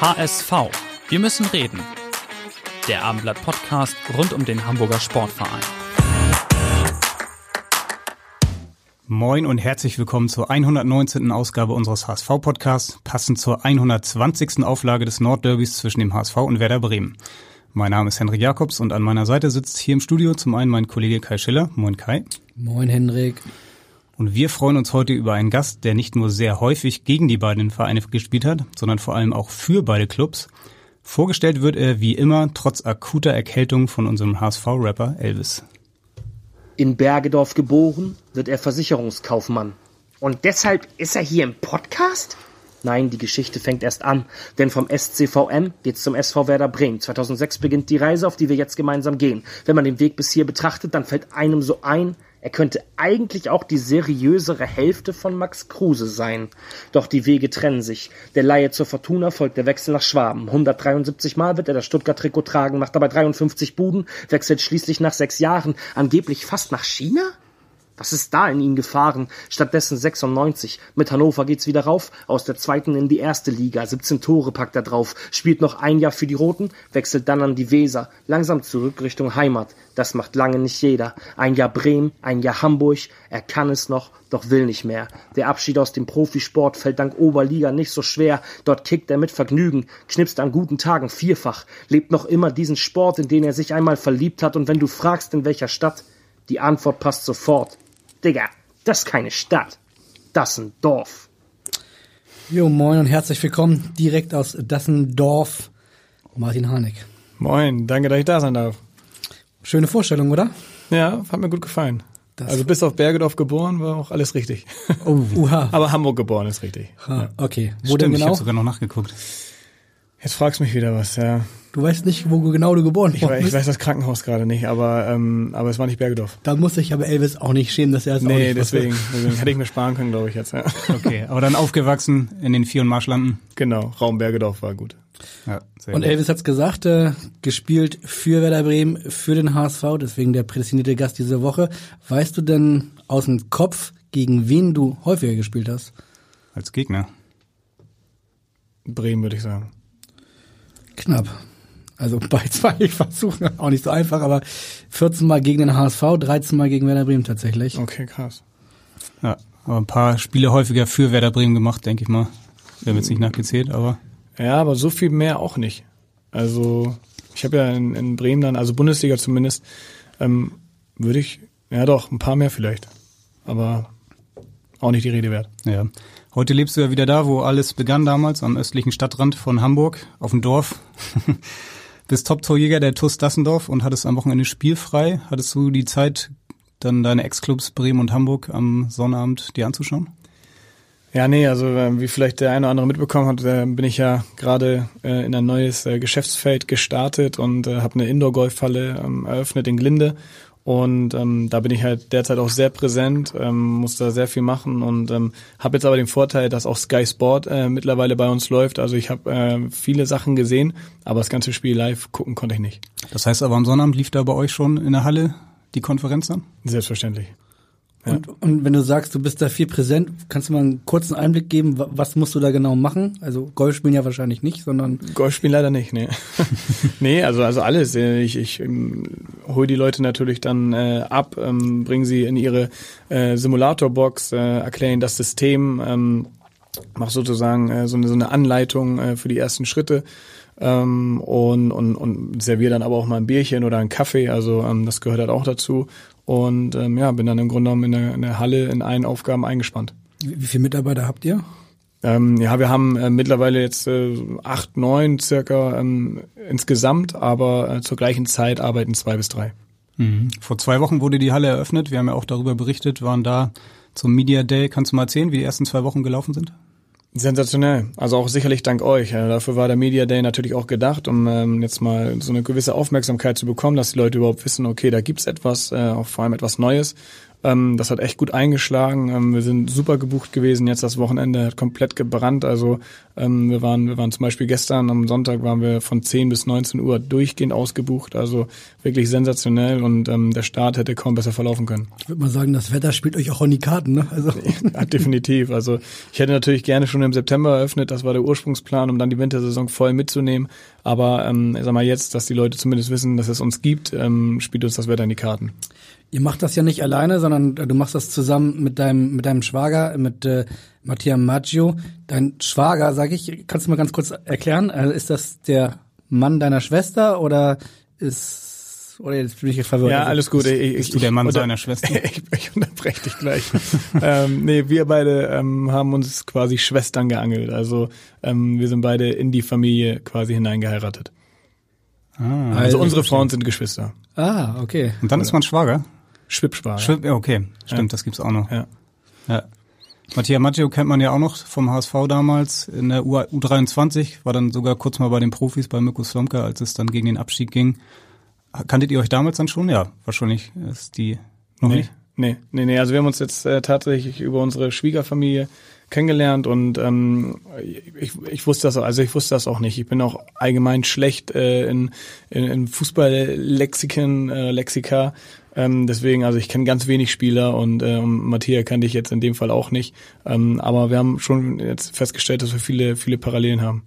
HSV. Wir müssen reden. Der Abendblatt Podcast rund um den Hamburger Sportverein. Moin und herzlich willkommen zur 119. Ausgabe unseres HSV Podcasts, passend zur 120. Auflage des Nordderbys zwischen dem HSV und Werder Bremen. Mein Name ist Henrik Jakobs und an meiner Seite sitzt hier im Studio zum einen mein Kollege Kai Schiller. Moin Kai. Moin Henrik. Und wir freuen uns heute über einen Gast, der nicht nur sehr häufig gegen die beiden Vereine gespielt hat, sondern vor allem auch für beide Clubs. Vorgestellt wird er wie immer trotz akuter Erkältung von unserem HSV-Rapper Elvis. In Bergedorf geboren, wird er Versicherungskaufmann. Und deshalb ist er hier im Podcast? Nein, die Geschichte fängt erst an, denn vom SCVM geht's zum SV Werder Bremen. 2006 beginnt die Reise, auf die wir jetzt gemeinsam gehen. Wenn man den Weg bis hier betrachtet, dann fällt einem so ein, er könnte eigentlich auch die seriösere Hälfte von Max Kruse sein. Doch die Wege trennen sich. Der Laie zur Fortuna folgt der Wechsel nach Schwaben. 173 Mal wird er das Stuttgart-Trikot tragen, macht dabei 53 Buden, wechselt schließlich nach sechs Jahren angeblich fast nach China? Was ist da in ihn gefahren? Stattdessen 96. Mit Hannover geht's wieder rauf, aus der zweiten in die erste Liga. 17 Tore packt er drauf, spielt noch ein Jahr für die Roten, wechselt dann an die Weser, langsam zurück Richtung Heimat. Das macht lange nicht jeder. Ein Jahr Bremen, ein Jahr Hamburg, er kann es noch, doch will nicht mehr. Der Abschied aus dem Profisport fällt dank Oberliga nicht so schwer. Dort kickt er mit Vergnügen, knipst an guten Tagen vierfach, lebt noch immer diesen Sport, in den er sich einmal verliebt hat. Und wenn du fragst, in welcher Stadt, die Antwort passt sofort. Digga, das ist keine Stadt. Das ist ein Dorf. Jo, moin und herzlich willkommen direkt aus Dassendorf, Martin Harnik. Moin, danke, dass ich da sein darf. Schöne Vorstellung, oder? Ja, hat mir gut gefallen. Das also bis auf Bergedorf geboren war auch alles richtig. Oh, uha. Aber Hamburg geboren ist richtig. Ha, okay. Wo Stimmt, denn ich genau? habe sogar noch nachgeguckt. Jetzt fragst du mich wieder was, ja. Du weißt nicht, wo genau du geboren Ich, weiß, ich bist. weiß das Krankenhaus gerade nicht, aber ähm, aber es war nicht Bergedorf. Da muss sich aber Elvis auch nicht schämen, dass er es auch Nee, nicht deswegen, deswegen hätte ich mir sparen können, glaube ich jetzt. Ja. Okay, aber dann aufgewachsen in den Vier- und Marschlanden. Genau, Raum Bergedorf war gut. Ja, sehr Und gut. Elvis hat's gesagt, äh, gespielt für Werder Bremen, für den HSV, deswegen der prädestinierte Gast diese Woche. Weißt du denn aus dem Kopf, gegen wen du häufiger gespielt hast? Als Gegner. Bremen würde ich sagen. Knapp. Also bei zwei Versuchen auch nicht so einfach, aber 14 Mal gegen den HSV, 13 Mal gegen Werder Bremen tatsächlich. Okay, krass. Ja, aber ein paar Spiele häufiger für Werder Bremen gemacht, denke ich mal. Wir haben jetzt nicht nachgezählt, aber Ja, aber so viel mehr auch nicht. Also ich habe ja in, in Bremen dann, also Bundesliga zumindest, ähm, würde ich, ja doch, ein paar mehr vielleicht. Aber auch nicht die Rede wert. ja. Heute lebst du ja wieder da, wo alles begann damals, am östlichen Stadtrand von Hamburg, auf dem Dorf. Bist Top-Torjäger der TuS Dassendorf und hattest am Wochenende spielfrei. Hattest du die Zeit, dann deine Ex-Clubs Bremen und Hamburg am Sonnabend dir anzuschauen? Ja, nee, also äh, wie vielleicht der eine oder andere mitbekommen hat, äh, bin ich ja gerade äh, in ein neues äh, Geschäftsfeld gestartet und äh, habe eine Indoor-Golfhalle ähm, eröffnet in Glinde. Und ähm, da bin ich halt derzeit auch sehr präsent, ähm, muss da sehr viel machen und ähm, habe jetzt aber den Vorteil, dass auch Sky Sport äh, mittlerweile bei uns läuft. Also ich habe äh, viele Sachen gesehen, aber das ganze Spiel live gucken konnte ich nicht. Das heißt aber am Sonnabend lief da bei euch schon in der Halle die Konferenz dann? Selbstverständlich. Ja. Und, und wenn du sagst, du bist da viel präsent, kannst du mal einen kurzen Einblick geben, wa- was musst du da genau machen? Also Golf spielen ja wahrscheinlich nicht, sondern Golf spielen leider nicht, nee. nee, also also alles. Ich, ich ähm, hole die Leute natürlich dann äh, ab, ähm, bringe sie in ihre äh, Simulatorbox, äh, erkläre ihnen das System, ähm, mache sozusagen äh, so, eine, so eine Anleitung äh, für die ersten Schritte ähm, und, und, und serviere dann aber auch mal ein Bierchen oder einen Kaffee, also ähm, das gehört halt auch dazu. Und ähm, ja, bin dann im Grunde genommen in der, in der Halle in allen Aufgaben eingespannt. wie, wie viele Mitarbeiter habt ihr? Ähm, ja, wir haben äh, mittlerweile jetzt äh, acht, neun circa ähm, insgesamt, aber äh, zur gleichen Zeit arbeiten zwei bis drei. Mhm. Vor zwei Wochen wurde die Halle eröffnet. Wir haben ja auch darüber berichtet, waren da zum Media Day. Kannst du mal erzählen, wie die ersten zwei Wochen gelaufen sind? Sensationell. Also auch sicherlich dank euch. Dafür war der Media Day natürlich auch gedacht, um ähm, jetzt mal so eine gewisse Aufmerksamkeit zu bekommen, dass die Leute überhaupt wissen, okay, da gibt's etwas, äh, auch vor allem etwas Neues. Ähm, das hat echt gut eingeschlagen. Ähm, wir sind super gebucht gewesen. Jetzt das Wochenende hat komplett gebrannt. Also ähm, wir waren, wir waren zum Beispiel gestern am Sonntag waren wir von 10 bis 19 Uhr durchgehend ausgebucht. Also wirklich sensationell und ähm, der Start hätte kaum besser verlaufen können. Ich würde mal sagen, das Wetter spielt euch auch in die Karten, ne? Also. Ja, definitiv. Also ich hätte natürlich gerne schon im September eröffnet. Das war der Ursprungsplan, um dann die Wintersaison voll mitzunehmen. Aber ähm, sag mal jetzt, dass die Leute zumindest wissen, dass es uns gibt, ähm, spielt uns das Wetter in die Karten. Ihr macht das ja nicht alleine, sondern du machst das zusammen mit deinem mit deinem Schwager, mit äh, Mattia Maggio. Dein Schwager, sag ich, kannst du mal ganz kurz erklären? Also ist das der Mann deiner Schwester oder ist oder jetzt bin ich verwirrt? Ja, alles gut. Ich, ich, du der Mann unter, seiner Schwester? ich, ich unterbreche dich gleich. ähm, nee, wir beide ähm, haben uns quasi Schwestern geangelt. Also ähm, wir sind beide in die Familie quasi hineingeheiratet. Ah, also, also unsere Frauen sind Geschwister. Ah, okay. Und dann ist man Schwager? Schwippschwager. Schwipp, ja, okay, stimmt, ja. das gibt's auch noch. Ja. ja. Mattia Maggio kennt man ja auch noch vom HSV damals in der U 23 war dann sogar kurz mal bei den Profis bei Mirko Slomka, als es dann gegen den Abstieg ging. Kanntet ihr euch damals dann schon? Ja, wahrscheinlich ist die noch nee, nicht. Nee, nee, nee, also wir haben uns jetzt äh, tatsächlich über unsere Schwiegerfamilie kennengelernt und ähm, ich, ich wusste das auch, also ich wusste das auch nicht. Ich bin auch allgemein schlecht äh, in, in, in Fußballlexikon, äh, Lexika. Ähm, deswegen, also ich kenne ganz wenig Spieler und äh, Matthias kannte ich jetzt in dem Fall auch nicht. Ähm, aber wir haben schon jetzt festgestellt, dass wir viele, viele Parallelen haben.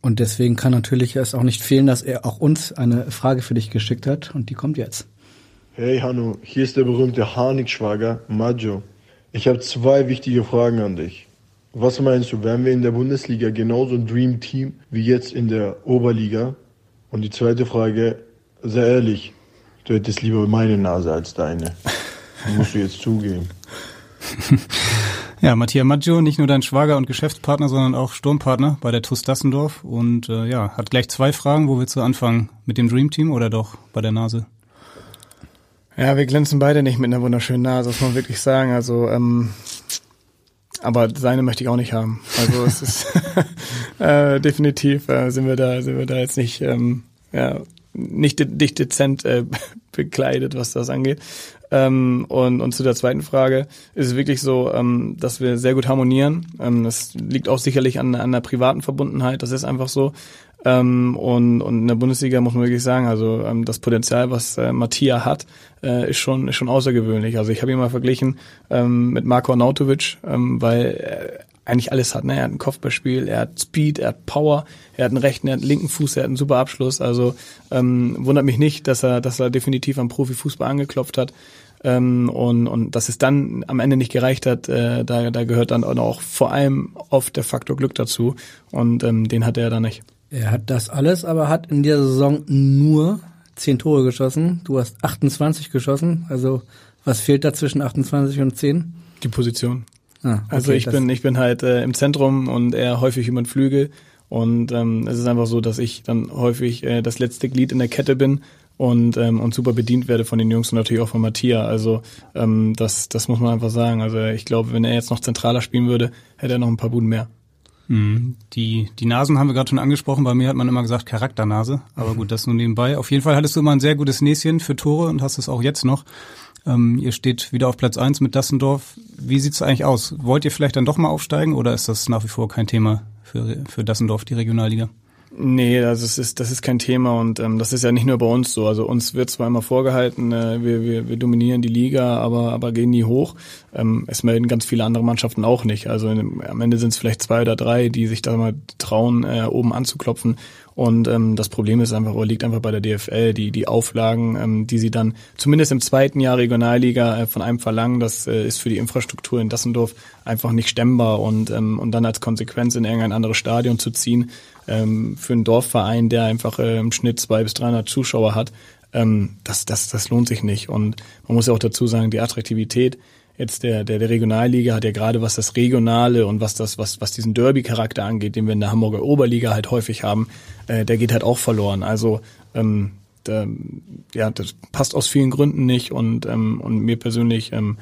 Und deswegen kann natürlich es auch nicht fehlen, dass er auch uns eine Frage für dich geschickt hat und die kommt jetzt. Hey Hanno, hier ist der berühmte Harnik-Schwager Maggio. Ich habe zwei wichtige Fragen an dich. Was meinst du, wären wir in der Bundesliga genauso ein Dream Team wie jetzt in der Oberliga? Und die zweite Frage, sehr ehrlich, du hättest lieber meine Nase als deine. Das musst du jetzt zugeben. Ja, Matthias Maggio, nicht nur dein Schwager und Geschäftspartner, sondern auch Sturmpartner bei der TuS Dassendorf und äh, ja, hat gleich zwei Fragen. Wo willst du anfangen? Mit dem Dream Team oder doch bei der Nase? Ja, wir glänzen beide nicht mit einer wunderschönen Nase, muss man wirklich sagen. Also, ähm, aber seine möchte ich auch nicht haben. Also es ist äh, definitiv äh, sind wir da, sind wir da jetzt nicht, ähm, ja, nicht, de nicht dezent äh, bekleidet, was das angeht. Ähm, und, und zu der zweiten Frage ist es wirklich so, ähm, dass wir sehr gut harmonieren. Ähm, das liegt auch sicherlich an, an der privaten Verbundenheit. Das ist einfach so. Ähm, und, und in der Bundesliga muss man wirklich sagen, also ähm, das Potenzial, was äh, Mattia hat, äh, ist schon ist schon außergewöhnlich. Also ich habe ihn mal verglichen ähm, mit Marko Arnautovic, ähm, weil er eigentlich alles hat. Ne? Er hat ein Kopfballspiel, er hat Speed, er hat Power, er hat einen rechten, er hat einen linken Fuß, er hat einen super Abschluss. Also ähm, wundert mich nicht, dass er, dass er definitiv am Profifußball angeklopft hat. Ähm, und, und dass es dann am Ende nicht gereicht hat, äh, da, da gehört dann auch vor allem oft der Faktor Glück dazu. Und ähm, den hat er dann nicht. Er hat das alles, aber hat in dieser Saison nur zehn Tore geschossen. Du hast 28 geschossen. Also was fehlt da zwischen 28 und 10? Die Position. Ah, okay, also ich bin ich bin halt äh, im Zentrum und er häufig über den Flügel und ähm, es ist einfach so, dass ich dann häufig äh, das letzte Glied in der Kette bin und ähm, und super bedient werde von den Jungs und natürlich auch von Matthias. Also ähm, das das muss man einfach sagen. Also ich glaube, wenn er jetzt noch zentraler spielen würde, hätte er noch ein paar Buden mehr. Mhm. Die, die Nasen haben wir gerade schon angesprochen. Bei mir hat man immer gesagt Charakternase. Aber gut, das nur nebenbei. Auf jeden Fall hattest du immer ein sehr gutes Näschen für Tore und hast es auch jetzt noch. Ähm, ihr steht wieder auf Platz eins mit Dassendorf. Wie sieht's eigentlich aus? Wollt ihr vielleicht dann doch mal aufsteigen oder ist das nach wie vor kein Thema für, für Dassendorf, die Regionalliga? Nee, also es ist, das ist kein Thema und ähm, das ist ja nicht nur bei uns so. Also uns wird zwar immer vorgehalten, äh, wir, wir, wir dominieren die Liga, aber, aber gehen nie hoch. Ähm, es melden ganz viele andere Mannschaften auch nicht. Also in, am Ende sind es vielleicht zwei oder drei, die sich da mal trauen, äh, oben anzuklopfen. Und ähm, das Problem ist einfach, oder liegt einfach bei der DFL, die, die Auflagen, ähm, die sie dann zumindest im zweiten Jahr Regionalliga äh, von einem verlangen, das äh, ist für die Infrastruktur in Dassendorf einfach nicht stemmbar und, ähm, und dann als Konsequenz in irgendein anderes Stadion zu ziehen, ähm, für einen Dorfverein, der einfach äh, im Schnitt zwei bis 300 Zuschauer hat, ähm, das, das, das lohnt sich nicht. Und man muss ja auch dazu sagen, die Attraktivität jetzt der, der, der Regionalliga hat ja gerade was das Regionale und was das, was, was diesen Derby-Charakter angeht, den wir in der Hamburger Oberliga halt häufig haben, äh, der geht halt auch verloren. Also ähm, da, ja, das passt aus vielen Gründen nicht und, ähm, und mir persönlich ähm,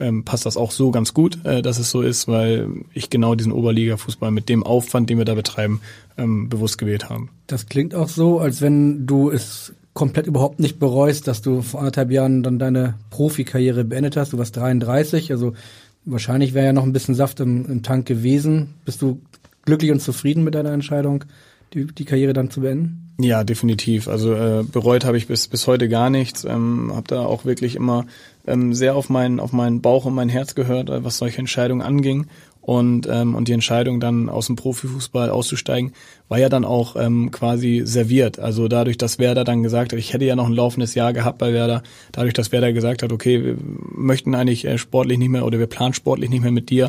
ähm, passt das auch so ganz gut, äh, dass es so ist, weil ich genau diesen Oberliga-Fußball mit dem Aufwand, den wir da betreiben, ähm, bewusst gewählt habe. Das klingt auch so, als wenn du es komplett überhaupt nicht bereust, dass du vor anderthalb Jahren dann deine Profikarriere beendet hast. Du warst 33, also wahrscheinlich wäre ja noch ein bisschen Saft im, im Tank gewesen. Bist du glücklich und zufrieden mit deiner Entscheidung, die, die Karriere dann zu beenden? Ja, definitiv. Also äh, bereut habe ich bis bis heute gar nichts. Ähm, habe da auch wirklich immer ähm, sehr auf meinen auf meinen Bauch und mein Herz gehört, äh, was solche Entscheidungen anging und ähm, und die Entscheidung dann aus dem Profifußball auszusteigen war ja dann auch ähm, quasi serviert. Also dadurch, dass Werder dann gesagt hat, ich hätte ja noch ein laufendes Jahr gehabt bei Werder, dadurch, dass Werder gesagt hat, okay, wir möchten eigentlich äh, sportlich nicht mehr oder wir planen sportlich nicht mehr mit dir,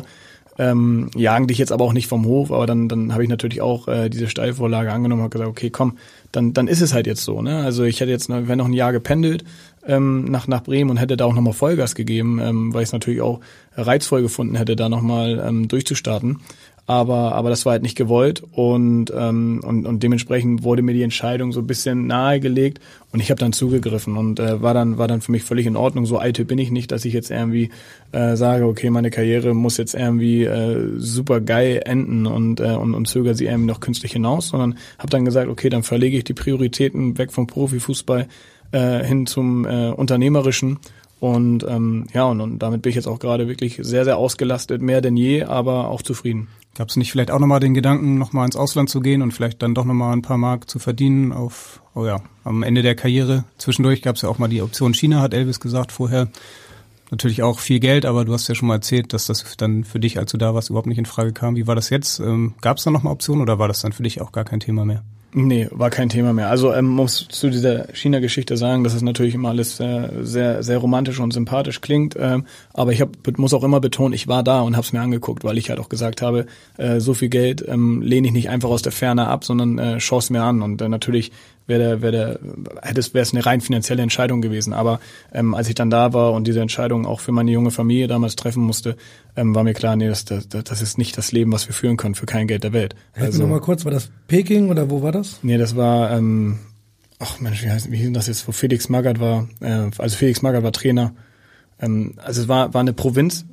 ähm, jagen dich jetzt aber auch nicht vom Hof, aber dann, dann habe ich natürlich auch äh, diese Steilvorlage angenommen und gesagt, okay, komm, dann, dann ist es halt jetzt so. Ne? Also ich hätte jetzt wenn noch ein Jahr gependelt ähm, nach, nach Bremen und hätte da auch nochmal Vollgas gegeben, ähm, weil ich es natürlich auch reizvoll gefunden hätte, da nochmal ähm, durchzustarten aber aber das war halt nicht gewollt und ähm, und, und dementsprechend wurde mir die Entscheidung so ein bisschen nahegelegt und ich habe dann zugegriffen und äh, war dann war dann für mich völlig in Ordnung. So alte bin ich nicht, dass ich jetzt irgendwie äh, sage, okay, meine Karriere muss jetzt irgendwie äh, super geil enden und äh, und, und zögere sie irgendwie noch künstlich hinaus, sondern habe dann gesagt, okay, dann verlege ich die Prioritäten weg vom Profifußball äh, hin zum äh, unternehmerischen und ähm, ja, und, und damit bin ich jetzt auch gerade wirklich sehr, sehr ausgelastet, mehr denn je, aber auch zufrieden. Gab es nicht vielleicht auch nochmal den Gedanken, nochmal ins Ausland zu gehen und vielleicht dann doch nochmal ein paar Mark zu verdienen auf, oh ja, am Ende der Karriere? Zwischendurch gab es ja auch mal die Option China, hat Elvis gesagt vorher. Natürlich auch viel Geld, aber du hast ja schon mal erzählt, dass das dann für dich, als du da warst, überhaupt nicht in Frage kam. Wie war das jetzt? Ähm, Gab es da nochmal Optionen oder war das dann für dich auch gar kein Thema mehr? Nee, war kein Thema mehr. Also ähm, muss zu dieser China-Geschichte sagen, dass es natürlich immer alles äh, sehr, sehr romantisch und sympathisch klingt. Ähm, aber ich hab, muss auch immer betonen, ich war da und habe es mir angeguckt, weil ich halt auch gesagt habe, äh, so viel Geld ähm, lehne ich nicht einfach aus der Ferne ab, sondern äh, schaue es mir an. Und äh, natürlich wäre wäre der, hätte es, wäre es eine rein finanzielle Entscheidung gewesen. Aber ähm, als ich dann da war und diese Entscheidung auch für meine junge Familie damals treffen musste, ähm, war mir klar, nee, das, das, das ist nicht das Leben, was wir führen können für kein Geld der Welt. Helfen also, noch mal kurz, war das Peking oder wo war das? Nee, das war, ähm, ach Mensch, wie heißt, wie hieß das jetzt, wo Felix Magath war, äh, also Felix Magath war Trainer. Ähm, also es war, war eine Provinz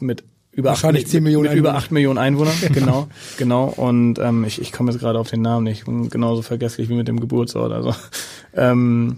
mit über Wahrscheinlich 10 Millionen mit, mit über 8 Millionen Einwohner, genau, genau. Und ähm, ich, ich komme jetzt gerade auf den Namen nicht, genauso vergesslich wie mit dem Geburtsort. Also ähm,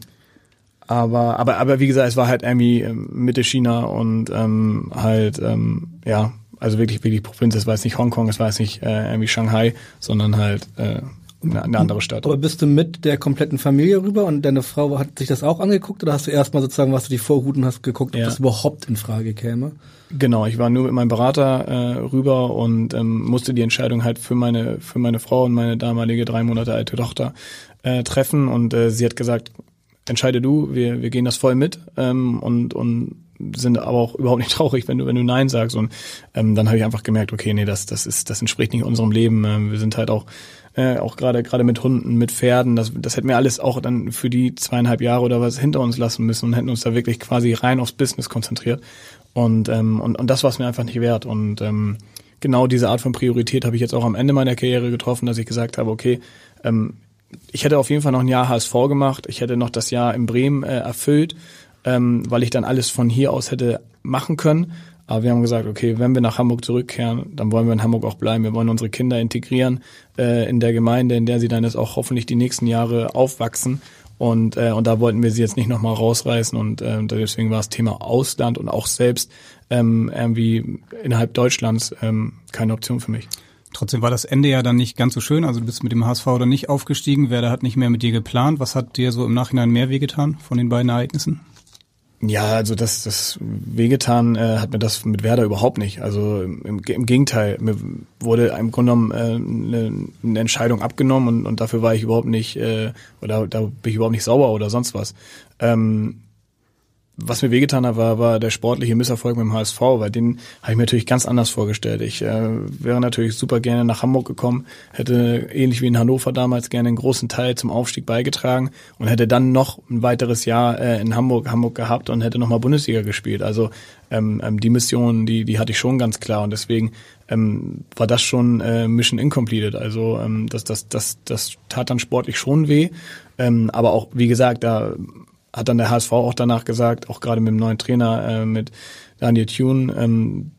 aber, aber, aber wie gesagt, es war halt irgendwie ähm, Mitte China und ähm, halt, ähm, ja, also wirklich, wirklich Provinz. Es war jetzt nicht Hongkong, es war jetzt nicht äh, irgendwie Shanghai, sondern halt äh, eine, andere Stadt. Aber bist du mit der kompletten Familie rüber und deine Frau hat sich das auch angeguckt oder hast du erstmal sozusagen, was du die Vorhuten hast, geguckt, ob ja. das überhaupt in Frage käme? Genau, ich war nur mit meinem Berater äh, rüber und ähm, musste die Entscheidung halt für meine für meine Frau und meine damalige drei Monate alte Tochter äh, treffen und äh, sie hat gesagt, entscheide du, wir wir gehen das voll mit ähm, und und sind aber auch überhaupt nicht traurig, wenn du wenn du nein sagst und ähm, dann habe ich einfach gemerkt, okay, nee, das das ist das entspricht nicht unserem Leben. Ähm, wir sind halt auch äh, auch gerade gerade mit Hunden, mit Pferden, das, das hätten wir alles auch dann für die zweieinhalb Jahre oder was hinter uns lassen müssen und hätten uns da wirklich quasi rein aufs Business konzentriert. Und, ähm, und, und das war es mir einfach nicht wert. Und ähm, genau diese Art von Priorität habe ich jetzt auch am Ende meiner Karriere getroffen, dass ich gesagt habe, okay, ähm, ich hätte auf jeden Fall noch ein Jahr HSV gemacht, ich hätte noch das Jahr in Bremen äh, erfüllt, ähm, weil ich dann alles von hier aus hätte machen können. Aber wir haben gesagt, okay, wenn wir nach Hamburg zurückkehren, dann wollen wir in Hamburg auch bleiben. Wir wollen unsere Kinder integrieren äh, in der Gemeinde, in der sie dann jetzt auch hoffentlich die nächsten Jahre aufwachsen. Und, äh, und da wollten wir sie jetzt nicht nochmal rausreißen und äh, deswegen war das Thema Ausland und auch selbst ähm, irgendwie innerhalb Deutschlands ähm, keine Option für mich. Trotzdem war das Ende ja dann nicht ganz so schön. Also du bist mit dem HSV oder nicht aufgestiegen. Werder hat nicht mehr mit dir geplant. Was hat dir so im Nachhinein mehr wehgetan von den beiden Ereignissen? Ja, also das, das wehgetan äh, hat mir das mit Werder überhaupt nicht. Also im, im Gegenteil, mir wurde im Grunde genommen äh, eine, eine Entscheidung abgenommen und, und dafür war ich überhaupt nicht, äh, oder da bin ich überhaupt nicht sauber oder sonst was. Ähm, was mir wehgetan hat, war, war der sportliche Misserfolg mit dem HSV, weil den habe ich mir natürlich ganz anders vorgestellt. Ich äh, wäre natürlich super gerne nach Hamburg gekommen, hätte ähnlich wie in Hannover damals gerne einen großen Teil zum Aufstieg beigetragen und hätte dann noch ein weiteres Jahr äh, in Hamburg, Hamburg gehabt und hätte nochmal Bundesliga gespielt. Also ähm, ähm, die Mission, die, die hatte ich schon ganz klar und deswegen ähm, war das schon äh, Mission Incompleted. Also ähm, das, das, das, das tat dann sportlich schon weh. Ähm, aber auch, wie gesagt, da hat dann der HSV auch danach gesagt, auch gerade mit dem neuen Trainer, äh, mit Daniel Thune, ähm,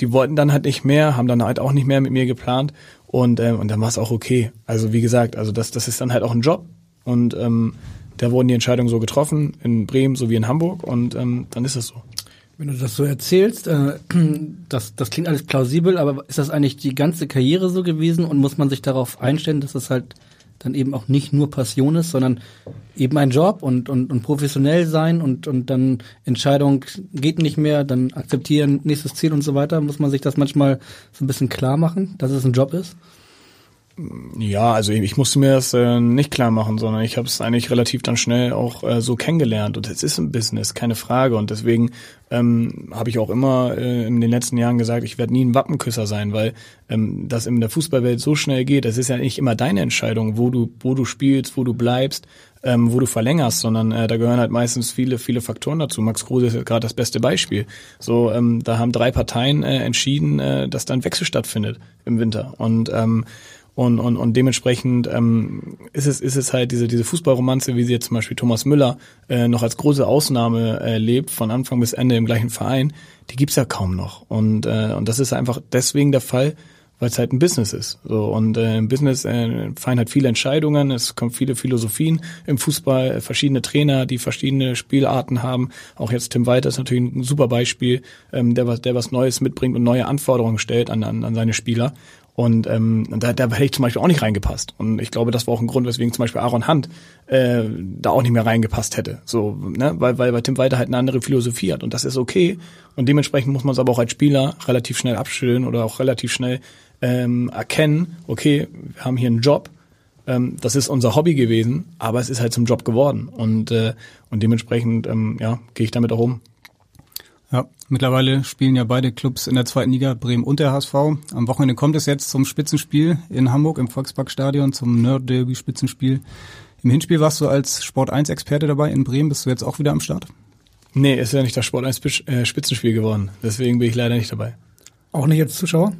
die wollten dann halt nicht mehr, haben dann halt auch nicht mehr mit mir geplant und, ähm, und dann war es auch okay. Also wie gesagt, also das, das ist dann halt auch ein Job und ähm, da wurden die Entscheidungen so getroffen, in Bremen sowie in Hamburg und ähm, dann ist es so. Wenn du das so erzählst, äh, das, das klingt alles plausibel, aber ist das eigentlich die ganze Karriere so gewesen und muss man sich darauf einstellen, dass es halt dann eben auch nicht nur Passion ist, sondern eben ein Job und, und, und professionell sein und, und dann Entscheidung geht nicht mehr, dann akzeptieren, nächstes Ziel und so weiter. Muss man sich das manchmal so ein bisschen klar machen, dass es ein Job ist? Ja, also ich musste mir das äh, nicht klar machen, sondern ich habe es eigentlich relativ dann schnell auch äh, so kennengelernt und es ist ein Business, keine Frage und deswegen ähm, habe ich auch immer äh, in den letzten Jahren gesagt, ich werde nie ein Wappenküsser sein, weil ähm, das in der Fußballwelt so schnell geht. Das ist ja nicht immer deine Entscheidung, wo du wo du spielst, wo du bleibst, ähm, wo du verlängerst, sondern äh, da gehören halt meistens viele viele Faktoren dazu. Max Kruse ist gerade das beste Beispiel. So, ähm, da haben drei Parteien äh, entschieden, äh, dass da ein Wechsel stattfindet im Winter und ähm, und, und, und dementsprechend ähm, ist es ist es halt diese diese Fußballromanze, wie sie jetzt zum Beispiel Thomas Müller äh, noch als große Ausnahme äh, lebt, von Anfang bis Ende im gleichen Verein, die gibt's ja kaum noch. Und äh, und das ist einfach deswegen der Fall, weil es halt ein Business ist. So und äh, im Business äh, fallen halt viele Entscheidungen, es kommen viele Philosophien im Fußball, äh, verschiedene Trainer, die verschiedene Spielarten haben. Auch jetzt Tim Walter ist natürlich ein super Beispiel, ähm, der was der was Neues mitbringt und neue Anforderungen stellt an an, an seine Spieler. Und ähm, da, da hätte ich zum Beispiel auch nicht reingepasst. Und ich glaube, das war auch ein Grund, weswegen zum Beispiel Aaron Hunt äh, da auch nicht mehr reingepasst hätte. So, ne? weil, weil, weil Tim Walter halt eine andere Philosophie hat. Und das ist okay. Und dementsprechend muss man es aber auch als Spieler relativ schnell abschütteln oder auch relativ schnell ähm, erkennen, okay, wir haben hier einen Job, ähm, das ist unser Hobby gewesen, aber es ist halt zum Job geworden. Und, äh, und dementsprechend ähm, ja, gehe ich damit auch um. Ja, mittlerweile spielen ja beide Clubs in der zweiten Liga, Bremen und der HSV. Am Wochenende kommt es jetzt zum Spitzenspiel in Hamburg im Volksparkstadion, zum Nerd-Derby-Spitzenspiel. Im Hinspiel warst du als Sport 1-Experte dabei in Bremen. Bist du jetzt auch wieder am Start? Nee, ist ja nicht das Sport 1 äh, Spitzenspiel geworden. Deswegen bin ich leider nicht dabei. Auch nicht als Zuschauer?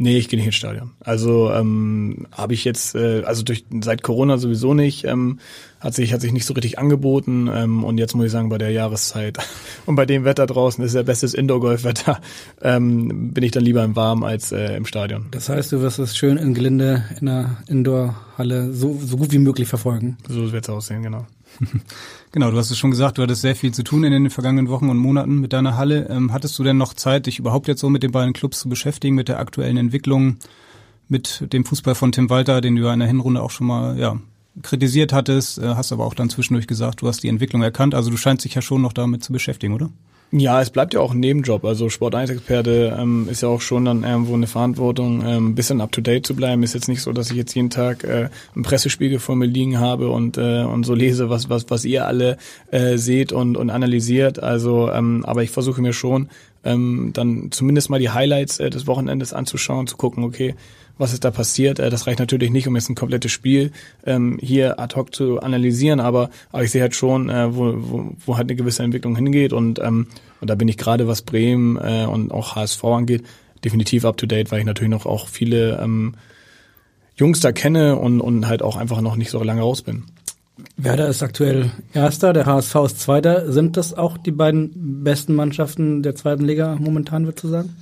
Nee, ich gehe nicht ins Stadion. Also ähm, habe ich jetzt, äh, also durch seit Corona sowieso nicht, ähm, hat sich hat sich nicht so richtig angeboten ähm, und jetzt muss ich sagen bei der Jahreszeit und bei dem Wetter draußen ist ja bestes Indoor-Golfwetter, ähm, bin ich dann lieber im Warm als äh, im Stadion. Das heißt, du wirst es schön in Gelinde in der Indoor-Halle so so gut wie möglich verfolgen. So wird's aussehen, genau. Genau, du hast es schon gesagt, du hattest sehr viel zu tun in den vergangenen Wochen und Monaten mit deiner Halle. Ähm, hattest du denn noch Zeit, dich überhaupt jetzt so mit den beiden Clubs zu beschäftigen, mit der aktuellen Entwicklung, mit dem Fußball von Tim Walter, den du ja in der Hinrunde auch schon mal ja, kritisiert hattest, äh, hast aber auch dann zwischendurch gesagt, du hast die Entwicklung erkannt. Also du scheinst dich ja schon noch damit zu beschäftigen, oder? Ja, es bleibt ja auch ein Nebenjob. Also Sport 1 Experte ähm, ist ja auch schon dann irgendwo eine Verantwortung, ähm, ein bisschen up to date zu bleiben. Ist jetzt nicht so, dass ich jetzt jeden Tag äh, einen Pressespiegel vor mir liegen habe und äh, und so lese, was was was ihr alle äh, seht und und analysiert. Also, ähm, aber ich versuche mir schon ähm, dann zumindest mal die Highlights äh, des Wochenendes anzuschauen, zu gucken, okay, was ist da passiert. Äh, das reicht natürlich nicht, um jetzt ein komplettes Spiel ähm, hier ad hoc zu analysieren, aber, aber ich sehe halt schon, äh, wo, wo, wo halt eine gewisse Entwicklung hingeht und, ähm, und da bin ich gerade, was Bremen äh, und auch HSV angeht, definitiv up to date, weil ich natürlich noch auch viele ähm, Jungs da kenne und, und halt auch einfach noch nicht so lange raus bin. Werder ist aktuell Erster, der HSV ist Zweiter. Sind das auch die beiden besten Mannschaften der zweiten Liga momentan, würdest du sagen?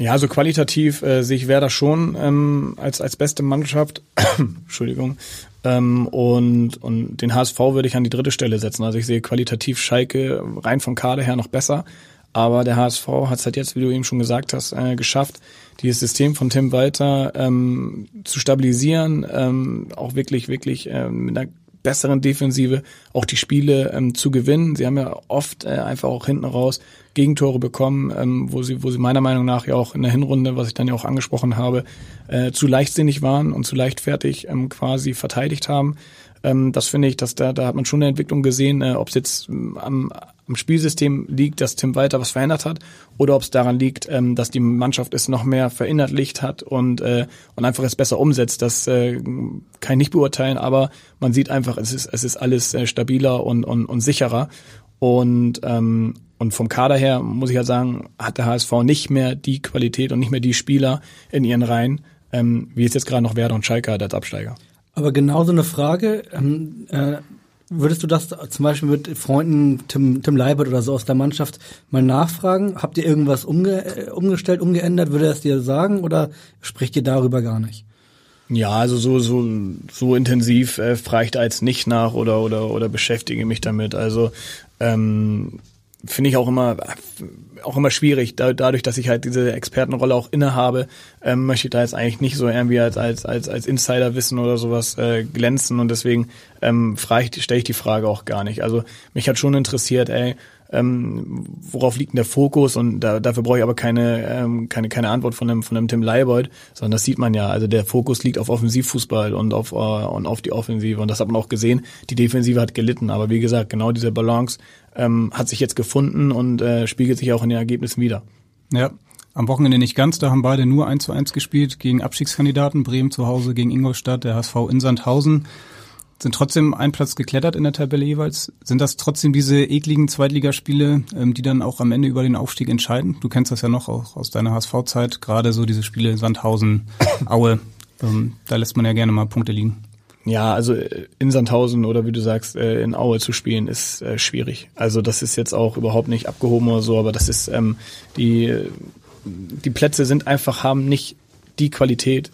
Ja, so qualitativ äh, sehe ich Werder schon ähm, als als beste Mannschaft. Entschuldigung. Ähm, und und den HSV würde ich an die dritte Stelle setzen. Also ich sehe qualitativ Schalke rein vom Kader her noch besser. Aber der HSV hat es halt jetzt, wie du eben schon gesagt hast, äh, geschafft, dieses System von Tim Walter ähm, zu stabilisieren, ähm, auch wirklich, wirklich ähm, mit einer besseren Defensive auch die Spiele ähm, zu gewinnen. Sie haben ja oft äh, einfach auch hinten raus Gegentore bekommen, ähm, wo sie, wo sie meiner Meinung nach ja auch in der Hinrunde, was ich dann ja auch angesprochen habe, äh, zu leichtsinnig waren und zu leichtfertig ähm, quasi verteidigt haben. Ähm, das finde ich, dass da, da hat man schon eine Entwicklung gesehen, äh, ob es jetzt ähm, am, am Spielsystem liegt, dass Tim Walter was verändert hat, oder ob es daran liegt, ähm, dass die Mannschaft es noch mehr verinnerlicht hat und, äh, und einfach es besser umsetzt. Das äh, kann ich nicht beurteilen, aber man sieht einfach, es ist, es ist alles äh, stabiler und, und, und sicherer. Und, ähm, und vom Kader her, muss ich ja sagen, hat der HSV nicht mehr die Qualität und nicht mehr die Spieler in ihren Reihen, ähm, wie es jetzt gerade noch Werder und Schalke hat als Absteiger. Aber genauso eine Frage, ähm, äh, würdest du das zum Beispiel mit Freunden Tim, Tim Leibert oder so aus der Mannschaft mal nachfragen? Habt ihr irgendwas umge äh, umgestellt, umgeändert? Würde er es dir sagen oder spricht ihr darüber gar nicht? Ja, also so so so intensiv äh, frage ich da jetzt nicht nach oder oder oder beschäftige mich damit. Also ähm, finde ich auch immer auch immer schwierig. Da, dadurch, dass ich halt diese Expertenrolle auch innehabe, ähm, möchte ich da jetzt eigentlich nicht so irgendwie als als als als Insider wissen oder sowas äh, glänzen und deswegen ähm, stelle ich die Frage auch gar nicht. Also mich hat schon interessiert, ey, ähm, worauf liegt denn der Fokus und da, dafür brauche ich aber keine, ähm, keine, keine Antwort von einem, von einem Tim Leibold, sondern das sieht man ja. Also der Fokus liegt auf Offensivfußball und auf, äh, und auf die Offensive und das hat man auch gesehen. Die Defensive hat gelitten, aber wie gesagt, genau diese Balance ähm, hat sich jetzt gefunden und äh, spiegelt sich auch in den Ergebnissen wieder. Ja, am Wochenende nicht ganz, da haben beide nur 1 zu 1 gespielt gegen Abstiegskandidaten, Bremen zu Hause gegen Ingolstadt, der HSV in Sandhausen sind trotzdem ein Platz geklettert in der Tabelle jeweils. Sind das trotzdem diese ekligen Zweitligaspiele, ähm, die dann auch am Ende über den Aufstieg entscheiden? Du kennst das ja noch auch aus deiner HSV-Zeit, gerade so diese Spiele Sandhausen, Aue, ähm, da lässt man ja gerne mal Punkte liegen. Ja, also äh, in Sandhausen oder wie du sagst, äh, in Aue zu spielen, ist äh, schwierig. Also das ist jetzt auch überhaupt nicht abgehoben oder so, aber das ist ähm, die die Plätze sind einfach haben nicht die Qualität,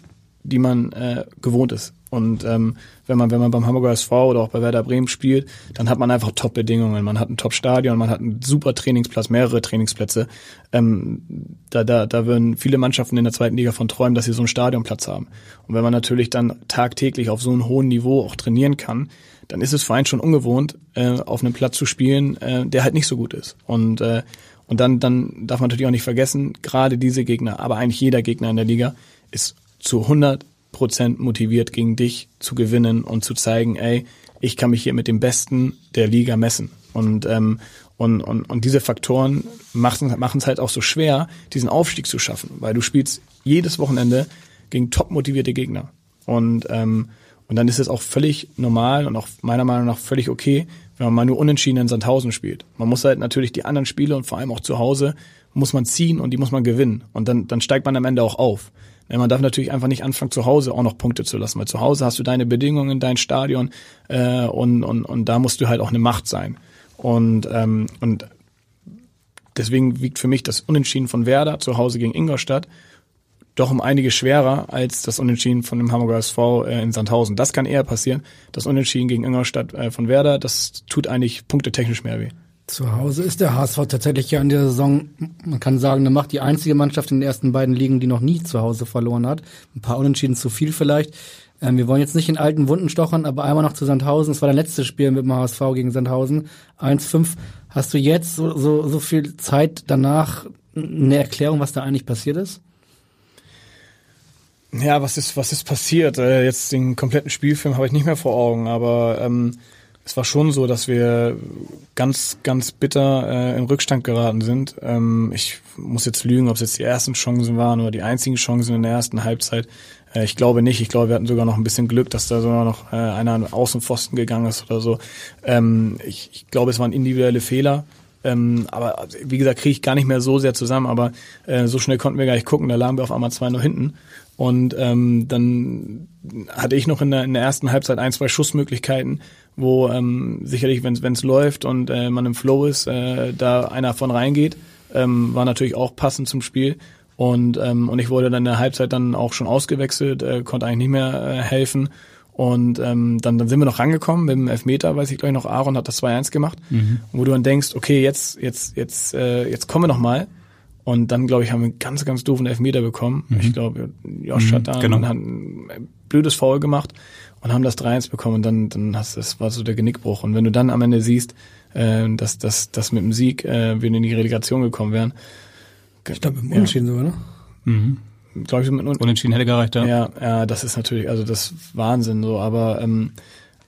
die man äh, gewohnt ist. Und ähm, wenn man wenn man beim Hamburger SV oder auch bei Werder Bremen spielt, dann hat man einfach Top-Bedingungen. Man hat ein Top-Stadion, man hat einen super Trainingsplatz, mehrere Trainingsplätze. Ähm, da, da, da würden viele Mannschaften in der zweiten Liga von träumen, dass sie so einen Stadionplatz haben. Und wenn man natürlich dann tagtäglich auf so einem hohen Niveau auch trainieren kann, dann ist es für einen schon ungewohnt, äh, auf einem Platz zu spielen, äh, der halt nicht so gut ist. Und äh, und dann, dann darf man natürlich auch nicht vergessen, gerade diese Gegner, aber eigentlich jeder Gegner in der Liga ist zu 100 Prozent motiviert gegen dich zu gewinnen und zu zeigen, ey, ich kann mich hier mit dem Besten der Liga messen. Und, ähm, und, und, und diese Faktoren machen es halt auch so schwer, diesen Aufstieg zu schaffen, weil du spielst jedes Wochenende gegen top motivierte Gegner. Und, ähm, und dann ist es auch völlig normal und auch meiner Meinung nach völlig okay, wenn man mal nur unentschieden in Sandhausen spielt. Man muss halt natürlich die anderen Spiele und vor allem auch zu Hause muss man ziehen und die muss man gewinnen. Und dann, dann steigt man am Ende auch auf. Man darf natürlich einfach nicht anfangen, zu Hause auch noch Punkte zu lassen, weil zu Hause hast du deine Bedingungen, dein Stadion äh, und, und, und da musst du halt auch eine Macht sein. Und, ähm, und deswegen wiegt für mich das Unentschieden von Werder zu Hause gegen Ingolstadt doch um einige schwerer als das Unentschieden von dem Hamburger SV äh, in Sandhausen. Das kann eher passieren. Das Unentschieden gegen Ingolstadt äh, von Werder, das tut eigentlich punktetechnisch mehr weh. Zu Hause ist der HSV tatsächlich ja in der Saison, man kann sagen, eine Macht die einzige Mannschaft in den ersten beiden Ligen, die noch nie zu Hause verloren hat. Ein paar Unentschieden zu viel vielleicht. Ähm, wir wollen jetzt nicht in alten Wunden stochern, aber einmal noch zu Sandhausen. Es war dein letztes Spiel mit dem HSV gegen Sandhausen. 1-5. Hast du jetzt so, so, so viel Zeit danach eine Erklärung, was da eigentlich passiert ist? Ja, was ist, was ist passiert? Äh, jetzt den kompletten Spielfilm habe ich nicht mehr vor Augen, aber ähm, es war schon so, dass wir ganz, ganz bitter äh, in Rückstand geraten sind. Ähm, ich muss jetzt lügen, ob es jetzt die ersten Chancen waren oder die einzigen Chancen in der ersten Halbzeit. Äh, ich glaube nicht. Ich glaube, wir hatten sogar noch ein bisschen Glück, dass da sogar noch äh, einer an Außenpfosten gegangen ist oder so. Ähm, ich, ich glaube, es waren individuelle Fehler. Ähm, aber wie gesagt, kriege ich gar nicht mehr so sehr zusammen, aber äh, so schnell konnten wir gar nicht gucken. Da lagen wir auf einmal zwei nur hinten. Und ähm, dann hatte ich noch in der, in der ersten Halbzeit ein, zwei Schussmöglichkeiten, wo ähm, sicherlich, wenn es läuft und äh, man im Flow ist, äh, da einer von reingeht. Ähm, war natürlich auch passend zum Spiel. Und, ähm, und ich wurde dann in der Halbzeit dann auch schon ausgewechselt, äh, konnte eigentlich nicht mehr äh, helfen. Und ähm, dann, dann sind wir noch rangekommen mit dem Elfmeter, weiß ich glaube ich noch, Aaron hat das 2-1 gemacht, mhm. wo du dann denkst, okay, jetzt, jetzt, jetzt, äh, jetzt kommen wir noch mal. Und dann, glaube ich, haben wir einen ganz, ganz doofen Elfmeter bekommen. Mhm. Ich glaube, Josh mhm, hat dann genau. hat ein blödes Foul gemacht und haben das 3-1 bekommen und dann, dann hast das war so der Genickbruch. Und wenn du dann am Ende siehst, äh, dass, dass, dass mit dem Sieg äh, wir in die Relegation gekommen wären. Ich glaube, im Unentschieden ja. sogar, ne? Mhm. Glaube ich, mit Unentschieden hätte gereicht, ja. Ja, ja, das ist natürlich, also das ist Wahnsinn so, aber ähm,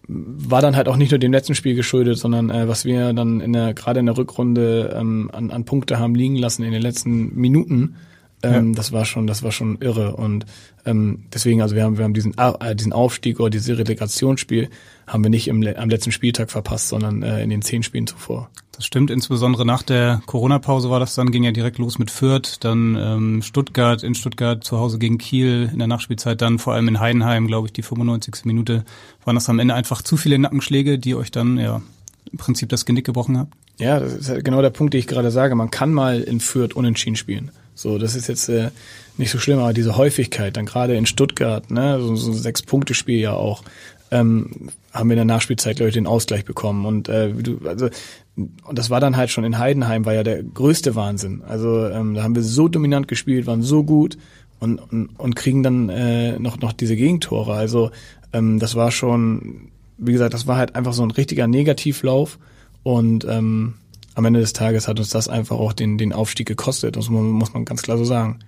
war dann halt auch nicht nur dem letzten Spiel geschuldet, sondern äh, was wir dann in der gerade in der Rückrunde ähm, an, an Punkte haben liegen lassen in den letzten Minuten, ähm, ja. Das war schon, das war schon irre. Und ähm, deswegen, also wir haben, wir haben diesen, äh, diesen Aufstieg oder dieses Relegationsspiel haben wir nicht im, am letzten Spieltag verpasst, sondern äh, in den zehn Spielen zuvor. Das stimmt, insbesondere nach der Corona-Pause war das dann, ging ja direkt los mit Fürth, dann ähm, Stuttgart, in Stuttgart zu Hause gegen Kiel in der Nachspielzeit, dann vor allem in Heidenheim, glaube ich, die 95. Minute, waren das am Ende einfach zu viele Nackenschläge, die euch dann ja im Prinzip das Genick gebrochen haben? Ja, das ist genau der Punkt, den ich gerade sage. Man kann mal in Fürth unentschieden spielen. So, das ist jetzt äh, nicht so schlimm, aber diese Häufigkeit, dann gerade in Stuttgart, ne, so, so ein Sechs-Punkte-Spiel ja auch, ähm, haben wir in der Nachspielzeit, glaube ich, den Ausgleich bekommen. Und äh, du, also und das war dann halt schon in Heidenheim, war ja der größte Wahnsinn. Also ähm, da haben wir so dominant gespielt, waren so gut und, und, und kriegen dann äh, noch, noch diese Gegentore. Also ähm, das war schon, wie gesagt, das war halt einfach so ein richtiger Negativlauf. Und ähm, am Ende des Tages hat uns das einfach auch den, den Aufstieg gekostet. Das muss, muss man ganz klar so sagen.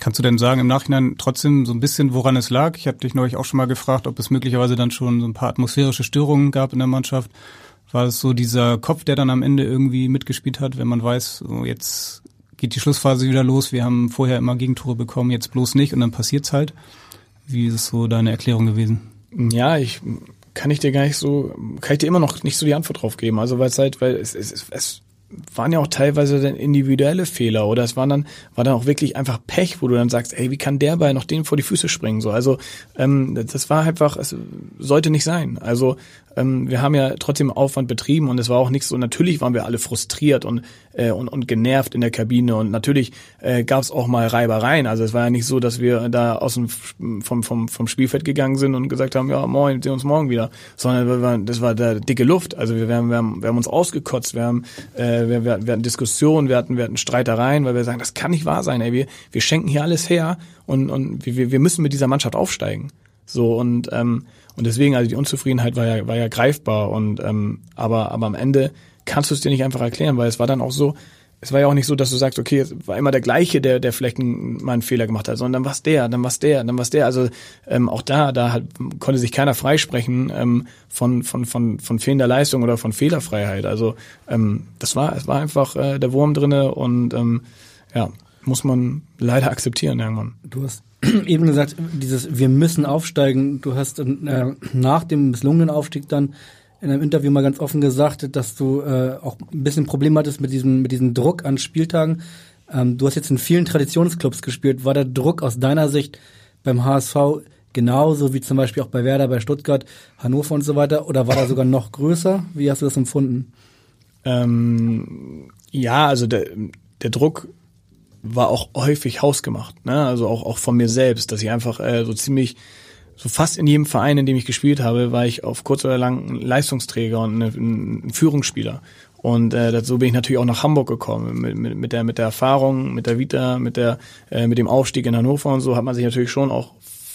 Kannst du denn sagen im Nachhinein trotzdem so ein bisschen, woran es lag? Ich habe dich neulich auch schon mal gefragt, ob es möglicherweise dann schon so ein paar atmosphärische Störungen gab in der Mannschaft. War es so dieser Kopf, der dann am Ende irgendwie mitgespielt hat, wenn man weiß, so jetzt geht die Schlussphase wieder los, wir haben vorher immer Gegentore bekommen, jetzt bloß nicht und dann passiert's halt. Wie ist es so deine Erklärung gewesen? Ja, ich kann ich dir gar nicht so, kann ich dir immer noch nicht so die Antwort drauf geben. Also weil es halt, weil es, es, es waren ja auch teilweise dann individuelle Fehler oder es waren dann war dann auch wirklich einfach Pech, wo du dann sagst, ey, wie kann der bei noch den vor die Füße springen so? Also ähm, das war einfach, es sollte nicht sein. Also ähm, wir haben ja trotzdem Aufwand betrieben und es war auch nicht so. Natürlich waren wir alle frustriert und äh, und, und genervt in der Kabine und natürlich äh, gab es auch mal Reibereien. Also es war ja nicht so, dass wir da aus dem vom vom vom Spielfeld gegangen sind und gesagt haben, ja moin, sehen uns morgen wieder, sondern wir waren, das war da dicke Luft. Also wir, wir, haben, wir, haben, wir haben uns ausgekotzt, wir haben äh, wir, wir, hatten Diskussionen, wir hatten wir hatten Streitereien, weil wir sagen, das kann nicht wahr sein. Ey, wir wir schenken hier alles her und und wir wir müssen mit dieser Mannschaft aufsteigen. So und ähm, und deswegen, also die Unzufriedenheit war ja, war ja greifbar und ähm, aber, aber am Ende kannst du es dir nicht einfach erklären, weil es war dann auch so, es war ja auch nicht so, dass du sagst, okay, es war immer der gleiche, der, der vielleicht mal einen Fehler gemacht hat, sondern dann war's der, dann war's der, dann war's der. Also ähm, auch da, da halt, konnte sich keiner freisprechen ähm, von, von, von, von fehlender Leistung oder von Fehlerfreiheit. Also ähm, das war, es war einfach äh, der Wurm drinne und ähm, ja, muss man leider akzeptieren irgendwann. Du hast eben gesagt, dieses wir müssen aufsteigen. Du hast äh, nach dem misslungenen Aufstieg dann in einem Interview mal ganz offen gesagt, dass du äh, auch ein bisschen Probleme hattest mit diesem mit diesem Druck an Spieltagen. Ähm, du hast jetzt in vielen Traditionsclubs gespielt. War der Druck aus deiner Sicht beim HSV genauso wie zum Beispiel auch bei Werder, bei Stuttgart, Hannover und so weiter? Oder war er sogar noch größer? Wie hast du das empfunden? Ähm, ja, also der, der Druck war auch häufig hausgemacht, ne? Also auch auch von mir selbst, dass ich einfach äh, so ziemlich so fast in jedem Verein, in dem ich gespielt habe, war ich auf kurz oder lang ein Leistungsträger und ein Führungsspieler. Und äh, so bin ich natürlich auch nach Hamburg gekommen mit, mit, mit der mit der Erfahrung, mit der Vita, mit der äh, mit dem Aufstieg in Hannover und so hat man sich natürlich schon auch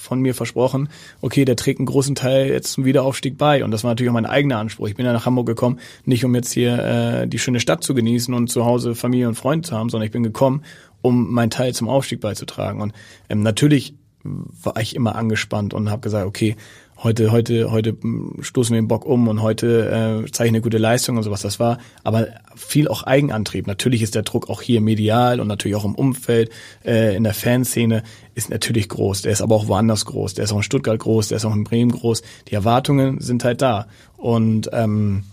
von mir versprochen, okay, der trägt einen großen Teil jetzt zum Wiederaufstieg bei. Und das war natürlich auch mein eigener Anspruch. Ich bin ja nach Hamburg gekommen, nicht um jetzt hier äh, die schöne Stadt zu genießen und zu Hause Familie und Freunde zu haben, sondern ich bin gekommen, um meinen Teil zum Aufstieg beizutragen. Und ähm, natürlich war ich immer angespannt und habe gesagt, okay, heute, heute, heute stoßen wir den Bock um und heute äh, zeige ich eine gute Leistung und sowas. Das war aber viel auch Eigenantrieb. Natürlich ist der Druck auch hier medial und natürlich auch im Umfeld, äh, in der Fanszene ist natürlich groß. Der ist aber auch woanders groß. Der ist auch in Stuttgart groß, der ist auch in Bremen groß. Die Erwartungen sind halt da. Und ähm,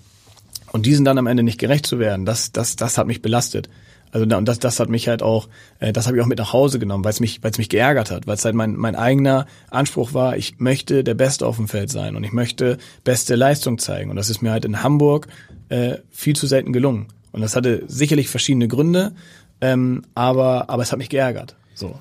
und diesen dann am Ende nicht gerecht zu werden, das, das, das hat mich belastet. Also und das, das hat mich halt auch, äh, das habe ich auch mit nach Hause genommen, weil es mich, weil es mich geärgert hat, weil es halt mein, mein eigener Anspruch war, ich möchte der Beste auf dem Feld sein und ich möchte beste Leistung zeigen. Und das ist mir halt in Hamburg äh, viel zu selten gelungen. Und das hatte sicherlich verschiedene Gründe, ähm, aber, aber es hat mich geärgert. So.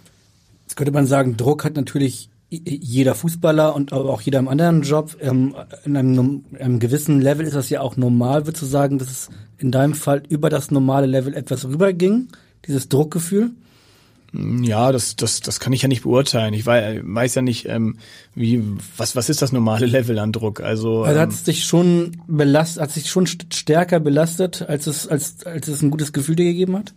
Jetzt könnte man sagen, Druck hat natürlich jeder Fußballer und auch jeder im anderen Job. Ähm, in einem, einem, gewissen Level ist das ja auch normal, würdest du sagen, dass es in deinem Fall über das normale Level etwas rüberging, dieses Druckgefühl? Ja, das, das, das kann ich ja nicht beurteilen. Ich weiß, weiß ja nicht, ähm, wie, was, was ist das normale Level an Druck? Also, also hat es dich schon belastet, hat sich schon stärker belastet, als es, als, als es ein gutes Gefühl dir gegeben hat?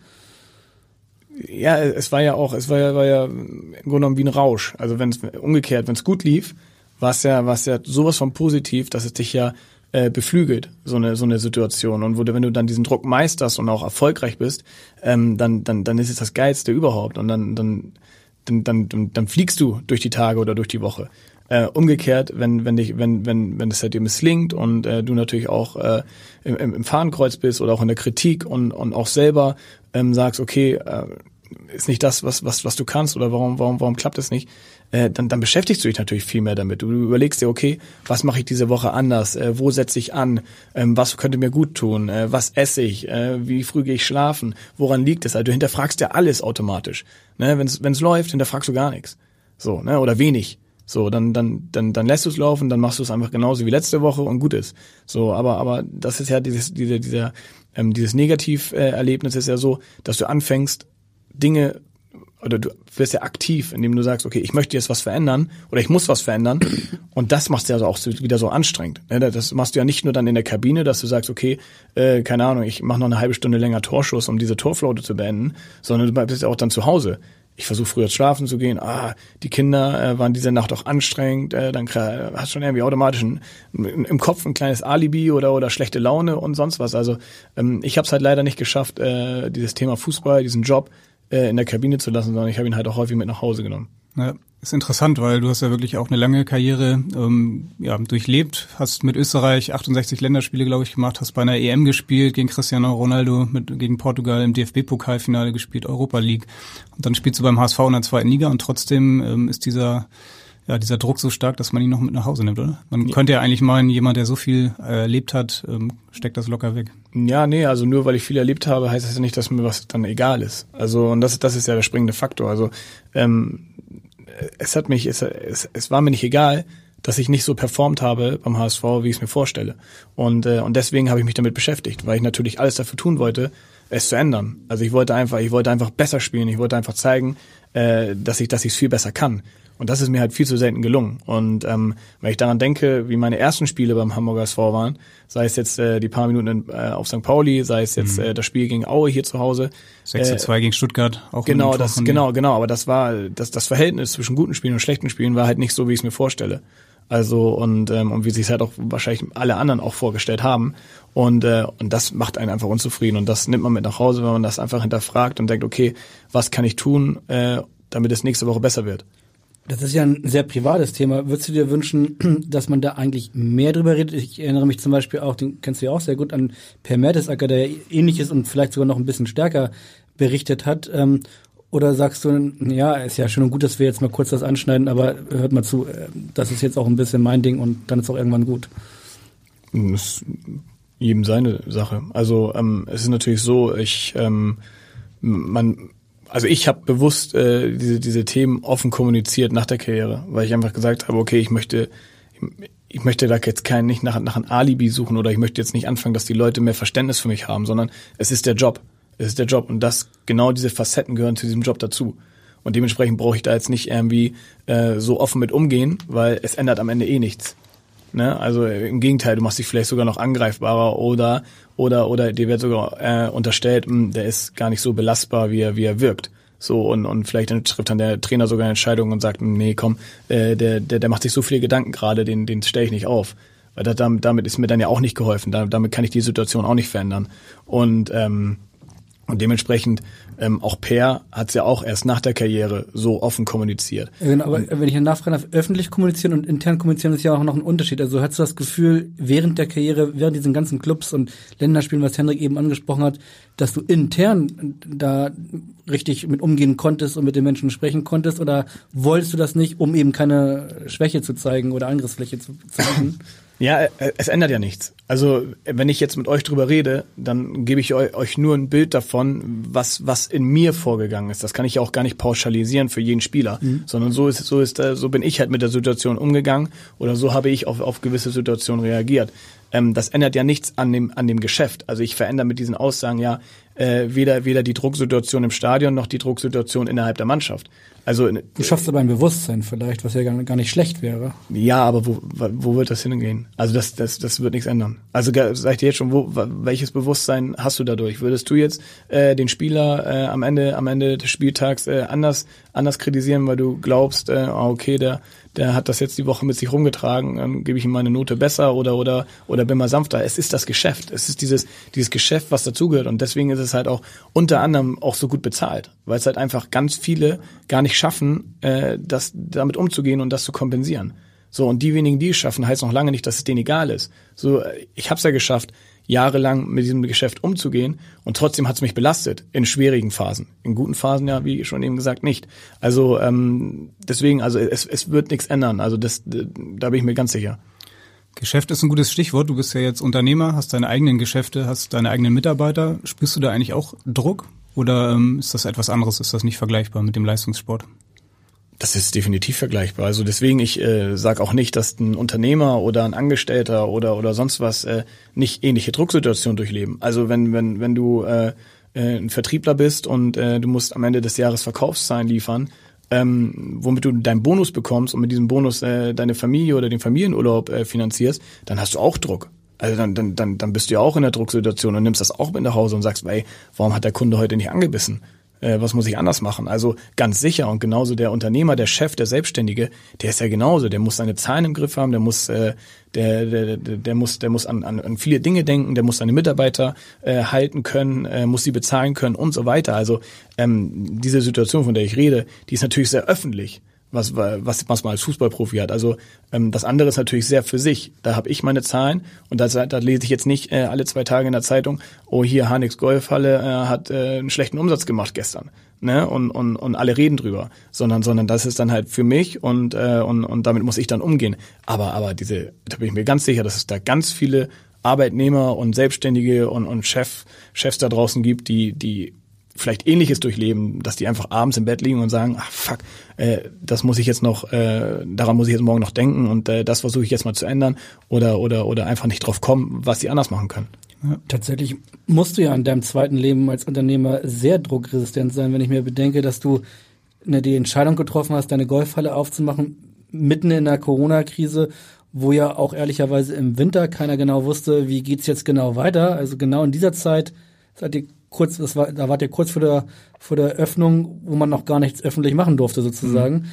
Ja, es war ja auch, es war ja, war ja im Grunde genommen wie ein Rausch. Also wenn es umgekehrt, wenn es gut lief, war es ja, war es ja sowas von positiv, dass es dich ja äh, beflügelt, so eine, so eine Situation. Und wo du, wenn du dann diesen Druck meisterst und auch erfolgreich bist, ähm, dann, dann, dann ist es das Geilste überhaupt. Und dann, dann, dann, dann, dann, fliegst du durch die Tage oder durch die Woche. Äh, umgekehrt, wenn wenn dich wenn wenn wenn es halt dir misslingt und äh, du natürlich auch äh, im, im Fahnenkreuz bist oder auch in der Kritik und und auch selber ähm, sagst, okay, äh, ist nicht das, was was was du kannst oder warum warum warum klappt es nicht, äh, dann, dann beschäftigst du dich natürlich viel mehr damit. Du überlegst dir, okay, was mache ich diese Woche anders? Äh, wo setze ich an? Ähm, was könnte mir gut tun? Äh, was esse ich? Äh, wie früh gehe ich schlafen? Woran liegt es? Also du hinterfragst ja alles automatisch. Ne? Wenn es läuft, hinterfragst du gar nichts. So, ne? Oder wenig. So, dann, dann, dann, dann lässt du es laufen, dann machst du es einfach genauso wie letzte Woche und gut ist. So, aber, aber das ist ja dieses, diese, dieser, ähm, dieses Negativerlebnis ist ja so, dass du anfängst, Dinge oder du wirst ja aktiv, indem du sagst, okay, ich möchte jetzt was verändern oder ich muss was verändern und das machst du ja auch wieder so anstrengend. Ne? Das machst du ja nicht nur dann in der Kabine, dass du sagst, okay, äh, keine Ahnung, ich mache noch eine halbe Stunde länger Torschuss, um diese Torflaute zu beenden, sondern du bist ja auch dann zu Hause. Ich versuche früher schlafen zu gehen. Ah, die Kinder äh, waren diese Nacht auch anstrengend. Äh, dann hast du schon irgendwie automatisch ein, im Kopf ein kleines Alibi oder oder schlechte Laune und sonst was. Also ähm, ich habe es halt leider nicht geschafft, äh, dieses Thema Fußball, diesen Job äh, in der Kabine zu lassen, sondern ich habe ihn halt auch häufig mit nach Hause genommen. Ja, ist interessant, weil du hast ja wirklich auch eine lange Karriere ähm, ja, durchlebt, hast mit Österreich 68 Länderspiele, glaube ich, gemacht, hast bei einer EM gespielt, gegen Cristiano Ronaldo, mit, gegen Portugal im DFB-Pokalfinale gespielt, Europa League. Und dann spielst du beim HSV in der zweiten Liga und trotzdem ähm, ist dieser ja, dieser Druck so stark, dass man ihn noch mit nach Hause nimmt, oder? Man ja. könnte ja eigentlich meinen, jemand, der so viel erlebt hat, ähm, steckt das locker weg. Ja, nee, also nur weil ich viel erlebt habe, heißt das ja nicht, dass mir was dann egal ist. Also, und das, das ist ja der springende Faktor. Also, ähm, es hat mich, es, es, es war mir nicht egal, dass ich nicht so performt habe beim HSV, wie ich es mir vorstelle. Und, äh, und deswegen habe ich mich damit beschäftigt, weil ich natürlich alles dafür tun wollte, es zu ändern. Also ich wollte einfach, ich wollte einfach besser spielen, ich wollte einfach zeigen, äh, dass ich, dass ich es viel besser kann. Und das ist mir halt viel zu selten gelungen. Und ähm, wenn ich daran denke, wie meine ersten Spiele beim Hamburger SV waren, sei es jetzt äh, die paar Minuten in, äh, auf St. Pauli, sei es jetzt mhm. äh, das Spiel gegen Aue hier zu Hause. 6 zu 2 äh, gegen Stuttgart, auch Genau, das, genau, genau. Aber das war, das, das Verhältnis zwischen guten Spielen und schlechten Spielen war halt nicht so, wie ich es mir vorstelle. Also und ähm, und wie sich halt auch wahrscheinlich alle anderen auch vorgestellt haben und äh, und das macht einen einfach unzufrieden und das nimmt man mit nach Hause, wenn man das einfach hinterfragt und denkt, okay, was kann ich tun, äh, damit es nächste Woche besser wird. Das ist ja ein sehr privates Thema. Würdest du dir wünschen, dass man da eigentlich mehr drüber redet? Ich erinnere mich zum Beispiel auch, den kennst du ja auch sehr gut, an Per Mertesacker, der ähnliches und vielleicht sogar noch ein bisschen stärker berichtet hat. Ähm, oder sagst du, ja, ist ja schön und gut, dass wir jetzt mal kurz das anschneiden, aber hört mal zu, äh, das ist jetzt auch ein bisschen mein Ding und dann ist auch irgendwann gut. Das ist jedem seine Sache. Also ähm, es ist natürlich so, ich ähm, man also ich habe bewusst äh, diese, diese Themen offen kommuniziert nach der Karriere, weil ich einfach gesagt habe, okay, ich möchte, ich möchte da jetzt kein, nicht nach, nach einem Alibi suchen oder ich möchte jetzt nicht anfangen, dass die Leute mehr Verständnis für mich haben, sondern es ist der Job. Es ist der Job und das, genau diese Facetten gehören zu diesem Job dazu. Und dementsprechend brauche ich da jetzt nicht irgendwie äh, so offen mit umgehen, weil es ändert am Ende eh nichts. Ne? Also im Gegenteil, du machst dich vielleicht sogar noch angreifbarer oder oder oder dir wird sogar äh, unterstellt, mh, hm, der ist gar nicht so belastbar, wie er wie er wirkt. So und und vielleicht dann trifft dann der Trainer sogar eine Entscheidung und sagt, hm, nee, komm, äh, der der der macht sich so viele Gedanken gerade, den den stelle ich nicht auf. Weil da, damit ist mir dann ja auch nicht geholfen. Da, damit kann ich die Situation auch nicht verändern. Und ähm, und dementsprechend ähm, auch Per hat es ja auch erst nach der Karriere so offen kommuniziert. Genau, aber und, wenn ich nachfragen darf, öffentlich kommunizieren und intern kommunizieren ist ja auch noch ein Unterschied. Also hast du das Gefühl, während der Karriere, während diesen ganzen Clubs und Länderspielen, was Henrik eben angesprochen hat, dass du intern da richtig mit umgehen konntest und mit den Menschen sprechen konntest oder wolltest du das nicht, um eben keine Schwäche zu zeigen oder Angriffsfläche zu zeigen? Ja, äh, es ändert ja nichts. Also wenn ich jetzt mit euch drüber rede, dann gebe ich euch nur ein Bild davon, was was in mir vorgegangen ist. Das kann ich ja auch gar nicht pauschalisieren für jeden Spieler, mhm. sondern so ist so ist äh, so bin ich halt mit der Situation umgegangen oder so habe ich auf auf gewisse Situationen reagiert. Ähm, das ändert ja nichts an dem an dem Geschäft. Also ich verändere mit diesen Aussagen ja äh, weder weder die Drucksituation im Stadion noch die Drucksituation innerhalb der Mannschaft. Also du schaffst aber ein Bewusstsein vielleicht, was ja gar, gar nicht schlecht wäre. Ja, aber wo, wo wird das hingehen? Also das, das, das wird nichts ändern. Also sag ich dir jetzt schon, wo, welches Bewusstsein hast du dadurch? Würdest du jetzt äh, den Spieler äh, am Ende, am Ende des Spieltags äh, anders, anders kritisieren, weil du glaubst, äh, ah, okay, der, der hat das jetzt die Woche mit sich rumgetragen, dann gebe ich ihm meine Note besser oder oder oder bin mal sanfter. Es ist das Geschäft. Es ist dieses dieses Geschäft, was dazugehört und deswegen ist es halt auch unter anderem auch so gut bezahlt, weil es halt einfach ganz viele gar nicht schaffen, äh, das damit umzugehen und das zu kompensieren. So und die wenigen, die es schaffen, heißt noch lange nicht, dass es denen egal ist. So ich habe es ja geschafft, jahrelang mit diesem Geschäft umzugehen und trotzdem hat es mich belastet in schwierigen Phasen. In guten Phasen ja, wie schon eben gesagt, nicht. Also ähm, deswegen, also es, es wird nichts ändern. Also das, da bin ich mir ganz sicher. Geschäft ist ein gutes Stichwort. Du bist ja jetzt Unternehmer, hast deine eigenen Geschäfte, hast deine eigenen Mitarbeiter. Spürst du da eigentlich auch Druck oder ähm, ist das etwas anderes? Ist das nicht vergleichbar mit dem Leistungssport? Das ist definitiv vergleichbar. Also deswegen, ich äh, sage auch nicht, dass ein Unternehmer oder ein Angestellter oder oder sonst was äh, nicht ähnliche Drucksituationen durchleben. Also wenn wenn wenn du äh, äh, ein Vertriebler bist und äh, du musst am Ende des Jahres Verkaufszahlen liefern, ähm, womit du deinen Bonus bekommst und mit diesem Bonus äh, deine Familie oder den Familienurlaub äh, finanzierst, dann hast du auch Druck. Also dann, dann, dann, dann bist du ja auch in der Drucksituation und nimmst das auch mit nach Hause und sagst, ey, warum hat der Kunde heute nicht angebissen? Äh, was muss ich anders machen? Also ganz sicher und genauso der Unternehmer, der Chef, der Selbstständige, der ist ja genauso, der muss seine Zahlen im Griff haben, der muss, äh, der, der, der, der muss, der muss an, an, an viele Dinge denken, der muss seine Mitarbeiter äh, halten können, äh, muss sie bezahlen können und so weiter. Also ähm, diese Situation, von der ich rede, die ist natürlich sehr öffentlich was, was, was man als Fußballprofi hat. Also ähm, das andere ist natürlich sehr für sich. Da habe ich meine Zahlen und da, da lese ich jetzt nicht äh, alle zwei Tage in der Zeitung, oh hier Hanix Golfhalle äh, hat äh, einen schlechten Umsatz gemacht gestern. Ne? Und, und, und alle reden drüber, sondern, sondern das ist dann halt für mich und, äh, und, und damit muss ich dann umgehen. Aber, aber diese, da bin ich mir ganz sicher, dass es da ganz viele Arbeitnehmer und Selbstständige und, und Chef, Chefs da draußen gibt, die, die vielleicht ähnliches durchleben, dass die einfach abends im Bett liegen und sagen, ach fuck, äh, das muss ich jetzt noch, äh, daran muss ich jetzt morgen noch denken und äh, das versuche ich jetzt mal zu ändern oder oder oder einfach nicht drauf kommen, was sie anders machen können. Ja. Tatsächlich musst du ja in deinem zweiten Leben als Unternehmer sehr druckresistent sein, wenn ich mir bedenke, dass du ne, die Entscheidung getroffen hast, deine Golfhalle aufzumachen, mitten in der Corona-Krise, wo ja auch ehrlicherweise im Winter keiner genau wusste, wie geht's jetzt genau weiter. Also genau in dieser Zeit seid ihr kurz, das war, da wart ihr kurz vor der, vor der Öffnung, wo man noch gar nichts öffentlich machen durfte sozusagen. Mhm.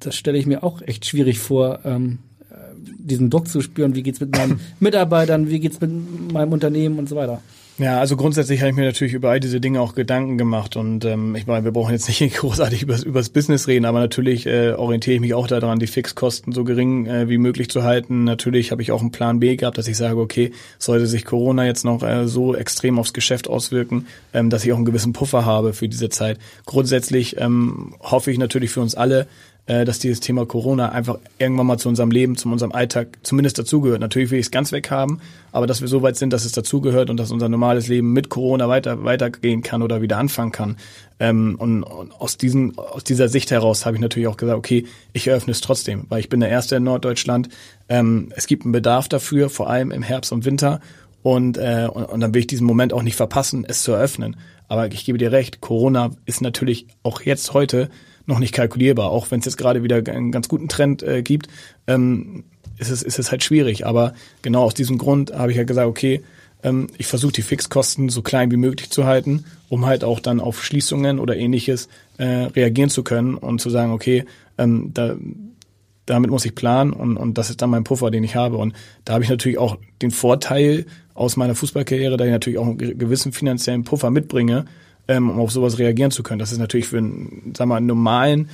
Das stelle ich mir auch echt schwierig vor, ähm, äh, diesen Druck zu spüren. Wie geht's mit meinen Mitarbeitern? Wie geht's mit meinem Unternehmen und so weiter? Ja, also grundsätzlich habe ich mir natürlich über all diese Dinge auch Gedanken gemacht und ähm, ich meine, wir brauchen jetzt nicht großartig über das Business reden, aber natürlich äh, orientiere ich mich auch daran, die Fixkosten so gering äh, wie möglich zu halten. Natürlich habe ich auch einen Plan B gehabt, dass ich sage, okay, sollte sich Corona jetzt noch äh, so extrem aufs Geschäft auswirken, ähm, dass ich auch einen gewissen Puffer habe für diese Zeit. Grundsätzlich ähm, hoffe ich natürlich für uns alle, äh, dass dieses Thema Corona einfach irgendwann mal zu unserem Leben, zu unserem Alltag zumindest dazugehört. Natürlich will ich es ganz weg haben, aber dass wir so weit sind, dass es dazugehört und dass unser normales Leben mit Corona weiter weitergehen kann oder wieder anfangen kann. Ähm, und, und aus diesen aus dieser Sicht heraus habe ich natürlich auch gesagt, okay, ich eröffne es trotzdem, weil ich bin der Erste in Norddeutschland. Ähm, es gibt einen Bedarf dafür, vor allem im Herbst und Winter. Und, äh, und, und dann will ich diesen Moment auch nicht verpassen, es zu eröffnen. Aber ich gebe dir recht, Corona ist natürlich auch jetzt heute noch nicht kalkulierbar. Auch wenn es jetzt gerade wieder einen ganz guten Trend äh, gibt, ähm, ist, es, ist es halt schwierig. Aber genau aus diesem Grund habe ich ja gesagt, okay, ähm, ich versuche die Fixkosten so klein wie möglich zu halten, um halt auch dann auf Schließungen oder ähnliches äh, reagieren zu können und zu sagen, okay, ähm, da, damit muss ich planen und, und das ist dann mein Puffer, den ich habe. Und da habe ich natürlich auch den Vorteil aus meiner Fußballkarriere, da ich natürlich auch einen gewissen finanziellen Puffer mitbringe, ähm, um auf sowas reagieren zu können. Das ist natürlich für einen, sag mal, normalen,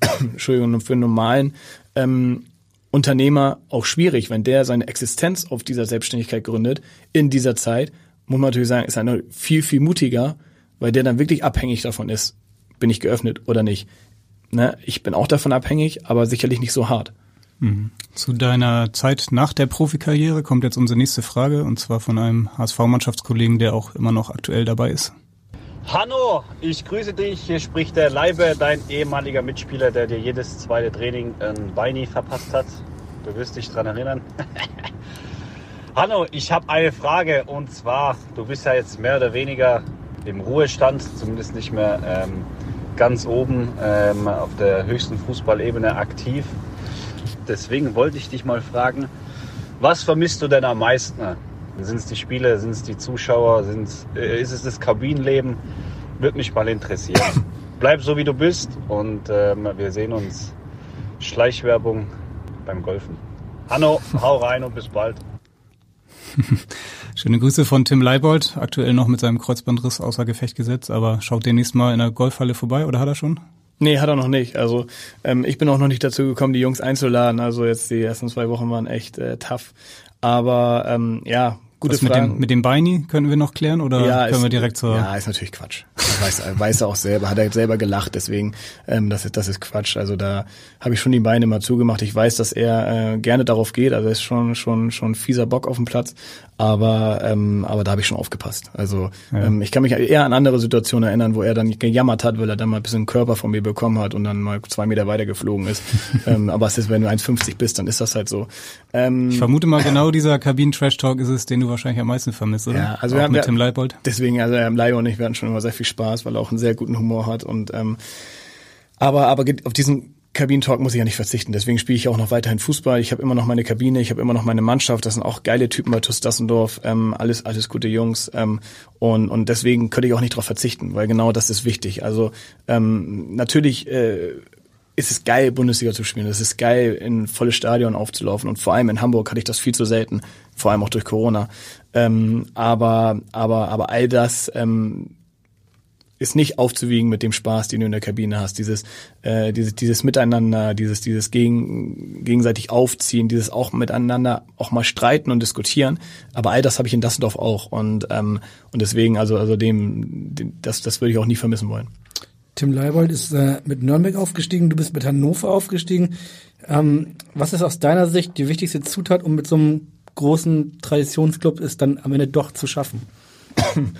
Entschuldigung, für einen normalen ähm, Unternehmer auch schwierig, wenn der seine Existenz auf dieser Selbstständigkeit gründet, in dieser Zeit, muss man natürlich sagen, ist er viel, viel mutiger, weil der dann wirklich abhängig davon ist, bin ich geöffnet oder nicht. Ne? Ich bin auch davon abhängig, aber sicherlich nicht so hart. Mhm. Zu deiner Zeit nach der Profikarriere kommt jetzt unsere nächste Frage und zwar von einem HSV-Mannschaftskollegen, der auch immer noch aktuell dabei ist. Hanno, ich grüße dich. Hier spricht der Leibe, dein ehemaliger Mitspieler, der dir jedes zweite Training ein Beini verpasst hat. Du wirst dich dran erinnern. Hanno, ich habe eine Frage und zwar, du bist ja jetzt mehr oder weniger im Ruhestand, zumindest nicht mehr ähm, ganz oben ähm, auf der höchsten Fußballebene aktiv. Deswegen wollte ich dich mal fragen, was vermisst du denn am meisten? Sind es die Spiele, sind es die Zuschauer, sind's, äh, ist es das Kabinenleben? Würde mich mal interessieren. Bleib so wie du bist und ähm, wir sehen uns. Schleichwerbung beim Golfen. Hanno, hau rein und bis bald. Schöne Grüße von Tim Leibold, aktuell noch mit seinem Kreuzbandriss außer Gefecht gesetzt, aber schaut demnächst mal in der Golfhalle vorbei oder hat er schon? Nee, hat er noch nicht. Also ähm, ich bin auch noch nicht dazu gekommen, die Jungs einzuladen. Also jetzt die ersten zwei Wochen waren echt äh, tough. Aber ähm, ja, Gute Was mit Fragen. dem, mit dem Beini können wir noch klären oder können ist, wir direkt zur... Ja, ist natürlich Quatsch. Weiß, er weiß er auch selber, hat er selber gelacht, deswegen, ähm, das, ist, das ist Quatsch. Also da habe ich schon die Beine mal zugemacht. Ich weiß, dass er äh, gerne darauf geht, also er ist schon, schon, schon fieser Bock auf dem Platz, aber, ähm, aber da habe ich schon aufgepasst. Also ähm, ich kann mich eher an andere Situationen erinnern, wo er dann gejammert hat, weil er dann mal ein bisschen Körper von mir bekommen hat und dann mal zwei Meter weiter geflogen ist. ähm, aber es ist, wenn du 1,50 bist, dann ist das halt so. Ähm, Ich vermute mal, genau dieser Kabinen-Trash-Talk ist es, den du wahrscheinlich am meisten vermisst, oder? Ja, also Auch wir haben- mit Tim Leibold. Deswegen, also ähm, Laio und ich, wir hatten schon immer sehr viel Spaß, weil er auch einen sehr guten Humor hat. Und ähm, aber, aber auf diesen Kabinentalk muss ich ja nicht verzichten. Deswegen spiele ich auch noch weiterhin Fußball. Ich habe immer noch meine Kabine, ich habe immer noch meine Mannschaft. Das sind auch geile Typen bei TuS Dassendorf. Ähm, alles, alles gute Jungs. Ähm, und, und deswegen könnte ich auch nicht darauf verzichten, weil genau das ist wichtig. Also ähm, natürlich äh, ist es geil, Bundesliga zu spielen. Es ist geil, in volles Stadion aufzulaufen. Und vor allem in Hamburg hatte ich das viel zu selten, vor allem auch durch Corona. Ähm, aber, aber, aber all das ähm, ist nicht aufzuwiegen mit dem Spaß, den du in der Kabine hast. Dieses, äh, dieses, dieses Miteinander, dieses, dieses gegen, gegenseitig aufziehen, dieses auch miteinander auch mal streiten und diskutieren. Aber all das habe ich in Dassendorf auch. Und, ähm, und deswegen, also, also dem, dem das, das würde ich auch nie vermissen wollen. Tim Leibold ist äh, mit Nürnberg aufgestiegen, du bist mit Hannover aufgestiegen. Ähm, was ist aus deiner Sicht die wichtigste Zutat, um mit so einem großen Traditionsclub es dann am Ende doch zu schaffen?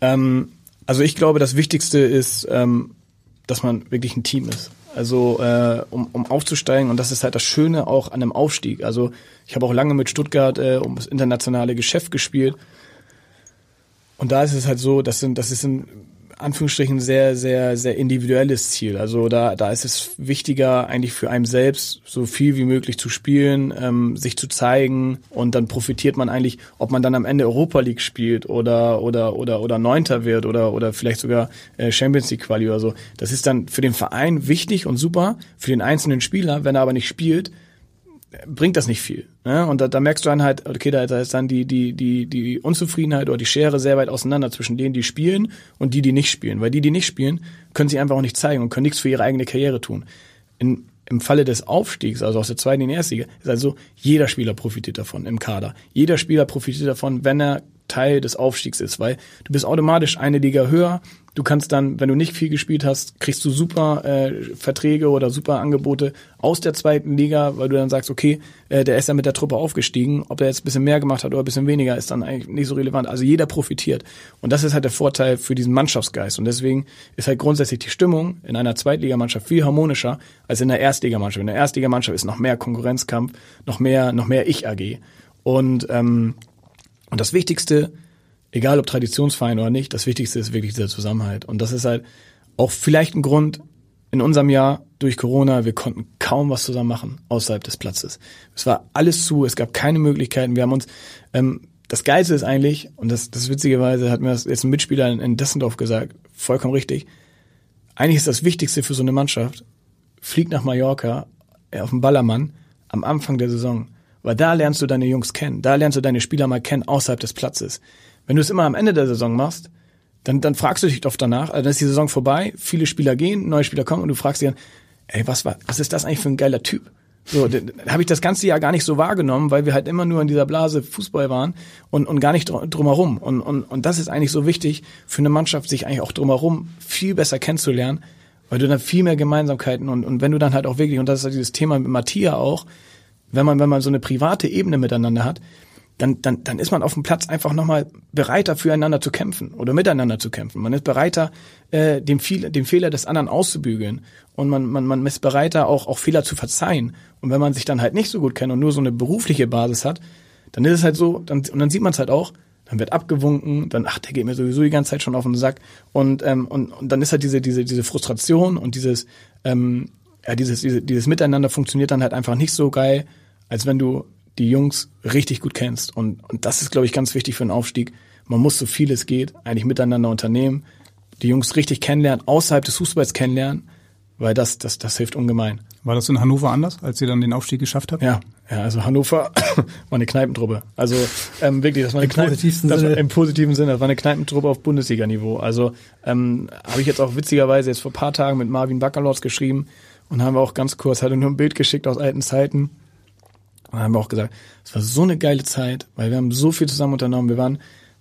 Ähm, also ich glaube, das Wichtigste ist, ähm, dass man wirklich ein Team ist. Also äh, um, um aufzusteigen und das ist halt das Schöne auch an einem Aufstieg. Also ich habe auch lange mit Stuttgart äh, um das internationale Geschäft gespielt und da ist es halt so, das sind das ist ein Anführungsstrichen sehr sehr sehr individuelles Ziel. Also da da ist es wichtiger eigentlich für einen selbst so viel wie möglich zu spielen, ähm, sich zu zeigen und dann profitiert man eigentlich, ob man dann am Ende Europa League spielt oder oder oder oder Neunter wird oder oder vielleicht sogar äh, Champions League Quali oder so. Das ist dann für den Verein wichtig und super, für den einzelnen Spieler, wenn er aber nicht spielt, bringt das nicht viel. Ne? Und da, da merkst du dann halt, okay, da, ist dann die, die, die, die Unzufriedenheit oder die Schere sehr weit auseinander zwischen denen, die spielen und die, die nicht spielen. Weil die, die nicht spielen, können sich einfach auch nicht zeigen und können nichts für ihre eigene Karriere tun. In, Im Falle des Aufstiegs, also aus der zweiten in die erste Liga, ist also jeder Spieler profitiert davon im Kader. Jeder Spieler profitiert davon, wenn er Teil des Aufstiegs ist, weil du bist automatisch eine Liga höher. Du kannst dann, wenn du nicht viel gespielt hast, kriegst du super äh, Verträge oder super Angebote aus der zweiten Liga, weil du dann sagst, okay, äh, der ist ja mit der Truppe aufgestiegen. Ob er jetzt ein bisschen mehr gemacht hat oder ein bisschen weniger, ist dann eigentlich nicht so relevant. Also jeder profitiert. Und das ist halt der Vorteil für diesen Mannschaftsgeist. Und deswegen ist halt grundsätzlich die Stimmung in einer Zweitligamannschaft viel harmonischer als in der Erstligamannschaft. In der Erstligamannschaft ist noch mehr Konkurrenzkampf, noch mehr, noch mehr Ich-AG. Und ähm, und das Wichtigste, egal ob Traditionsverein oder nicht, das Wichtigste ist wirklich dieser Zusammenhalt. Und das ist halt auch vielleicht ein Grund in unserem Jahr durch Corona, wir konnten kaum was zusammen machen außerhalb des Platzes. Es war alles zu, es gab keine Möglichkeiten. Wir haben uns, ähm, das Geilste ist eigentlich, und das, das witzigerweise hat mir das jetzt ein Mitspieler in, in Dessendorf gesagt, vollkommen richtig, eigentlich ist das Wichtigste für so eine Mannschaft, flieg nach Mallorca äh, auf den Ballermann am Anfang der Saison. Weil da lernst du deine Jungs kennen, da lernst du deine Spieler mal kennen außerhalb des Platzes. Wenn du es immer am Ende der Saison machst, dann, dann fragst du dich oft danach, also dann ist die Saison vorbei, viele Spieler gehen, neue Spieler kommen und du fragst dich dann, ey, was war, was ist das eigentlich für ein geiler Typ? So, habe ich das ganze Jahr gar nicht so wahrgenommen, weil wir halt immer nur in dieser Blase Fußball waren und, und gar nicht dr drumherum. Und, und, und das ist eigentlich so wichtig für eine Mannschaft, sich eigentlich auch drumherum viel besser kennenzulernen, weil du dann viel mehr Gemeinsamkeiten und, und wenn du dann halt auch wirklich, und das ist halt dieses Thema mit Matthias auch, wenn man, wenn man so eine private Ebene miteinander hat, dann, dann, dann ist man auf dem Platz einfach nochmal bereiter, füreinander zu kämpfen oder miteinander zu kämpfen. Man ist bereiter, äh, dem, viel, dem Fehler des anderen auszubügeln. Und man, man, man ist bereiter, auch, auch Fehler zu verzeihen. Und wenn man sich dann halt nicht so gut kennt und nur so eine berufliche Basis hat, dann ist es halt so, dann, und dann sieht man es halt auch, dann wird abgewunken, dann, ach, der geht mir sowieso die ganze Zeit schon auf den Sack. Und, ähm, und, und dann ist halt diese, diese, diese Frustration und dieses, ähm, ja, dieses, dieses, dieses Miteinander funktioniert dann halt einfach nicht so geil, als wenn du die Jungs richtig gut kennst. Und, und das ist, glaube ich, ganz wichtig für einen Aufstieg. Man muss so viel es geht eigentlich miteinander unternehmen, die Jungs richtig kennenlernen, außerhalb des Fußballs kennenlernen, weil das, das, das hilft ungemein. War das in Hannover anders, als ihr dann den Aufstieg geschafft habt? Ja, ja, also Hannover war eine Kneipentruppe. Also ähm, wirklich, das war eine Im Kneipen, positivsten das war, Sinne. im positiven Sinne. Das war eine Kneipentruppe auf Bundesliga-Niveau. Also ähm, habe ich jetzt auch witzigerweise jetzt vor paar Tagen mit Marvin Baccalords geschrieben und haben wir auch ganz kurz, hatte nur ein Bild geschickt aus alten Zeiten. Und haben wir auch gesagt, es war so eine geile Zeit, weil wir haben so viel zusammen unternommen. Wir waren,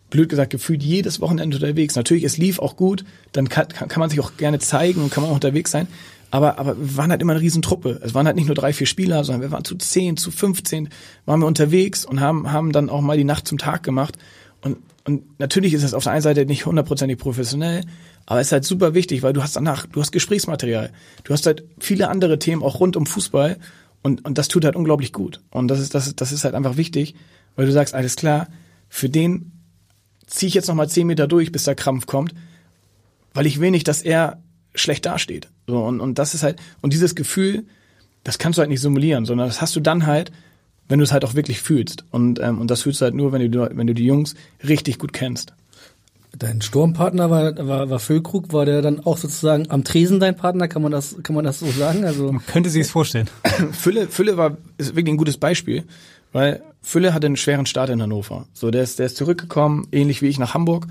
blöd gesagt, gefühlt jedes Wochenende unterwegs. Natürlich, es lief auch gut, dann kann, kann, kann man sich auch gerne zeigen und kann man auch unterwegs sein. Aber, aber wir waren halt immer eine Riesentruppe. Es waren halt nicht nur drei, vier Spieler, sondern wir waren zu zehn, zu 15, waren wir unterwegs und haben, haben dann auch mal die Nacht zum Tag gemacht. Und, und natürlich ist es auf der einen Seite nicht hundertprozentig professionell, aber es ist halt super wichtig, weil du hast danach, du hast Gesprächsmaterial. Du hast halt viele andere Themen auch rund um Fußball und, und das tut halt unglaublich gut. Und das ist, das das ist halt einfach wichtig, weil du sagst, alles klar, für den ziehe ich jetzt nochmal zehn Meter durch, bis der Krampf kommt, weil ich will nicht, dass er schlecht dasteht. So, und, und das ist halt, und dieses Gefühl, das kannst du halt nicht simulieren, sondern das hast du dann halt, wenn du es halt auch wirklich fühlst. Und, ähm, und das fühlst du halt nur, wenn du, wenn du die Jungs richtig gut kennst. Dein Sturmpartner war, war, war Füllkrug, war der dann auch sozusagen am Tresen dein Partner, kann man das, kann man das so sagen? Also Man könnte sich es vorstellen. Fülle, Fülle war, ist wirklich ein gutes Beispiel, weil Fülle hatte einen schweren Start in Hannover. So, der ist, der ist zurückgekommen, ähnlich wie ich nach Hamburg,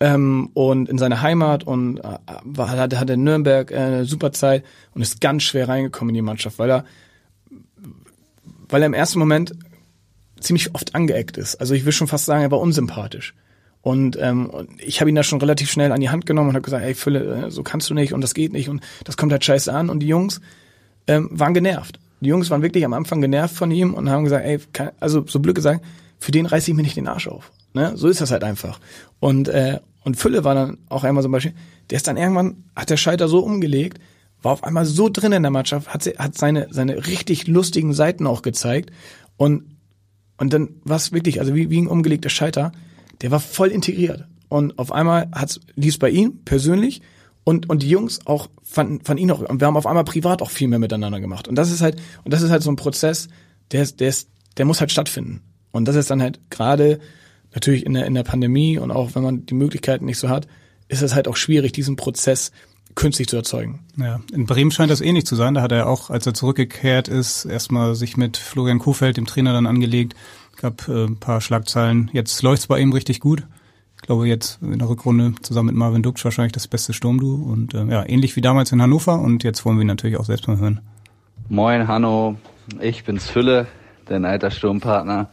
ähm, und in seine Heimat und äh, war, hatte, hatte in Nürnberg äh, eine super Zeit und ist ganz schwer reingekommen in die Mannschaft, weil er, weil er im ersten Moment ziemlich oft angeeckt ist. Also ich will schon fast sagen, er war unsympathisch. Und, ähm, ich habe ihn da schon relativ schnell an die Hand genommen und habe gesagt, ey Fülle, äh, so kannst du nicht und das geht nicht und das kommt halt scheiße an. Und die Jungs ähm, waren genervt. Die Jungs waren wirklich am Anfang genervt von ihm und haben gesagt, ey, kann, also so blöd gesagt, für den reiße ich mir nicht den Arsch auf. Ne? So ist das halt einfach. Und, äh, und Fülle war dann auch einmal so ein Beispiel, der ist dann irgendwann, hat der Schalter so umgelegt, war auf einmal so drin in der Mannschaft, hat, sie, hat seine, seine richtig lustigen Seiten auch gezeigt und, und dann war wirklich, also wie, wie ein umgelegter Schalter, der war voll integriert. Und auf einmal hat's, lief bei ihm persönlich und, und die Jungs auch fanden, fanden ihn auch, und wir haben auf einmal privat auch viel mehr miteinander gemacht. Und das ist halt, und das ist halt so ein Prozess, der ist, der ist, der muss halt stattfinden. Und das ist dann halt gerade natürlich in der, in der Pandemie und auch wenn man die Möglichkeiten nicht so hat, ist es halt auch schwierig, diesen Prozess künstlich zu erzeugen. Ja, in Bremen scheint das ähnlich zu sein. Da hat er auch, als er zurückgekehrt ist, erstmal sich mit Florian Kofeld, dem Trainer, dann angelegt. Gab äh, ein paar Schlagzeilen. Jetzt läuft's bei ihm richtig gut. Ich glaube jetzt in der Rückrunde zusammen mit Marvin Duksch wahrscheinlich das beste Sturmduo und äh, ja, ähnlich wie damals in Hannover und jetzt wollen wir ihn natürlich auch selbst mal hören. Moin Hanno, ich bin's Fülle, dein alter Sturmpartner.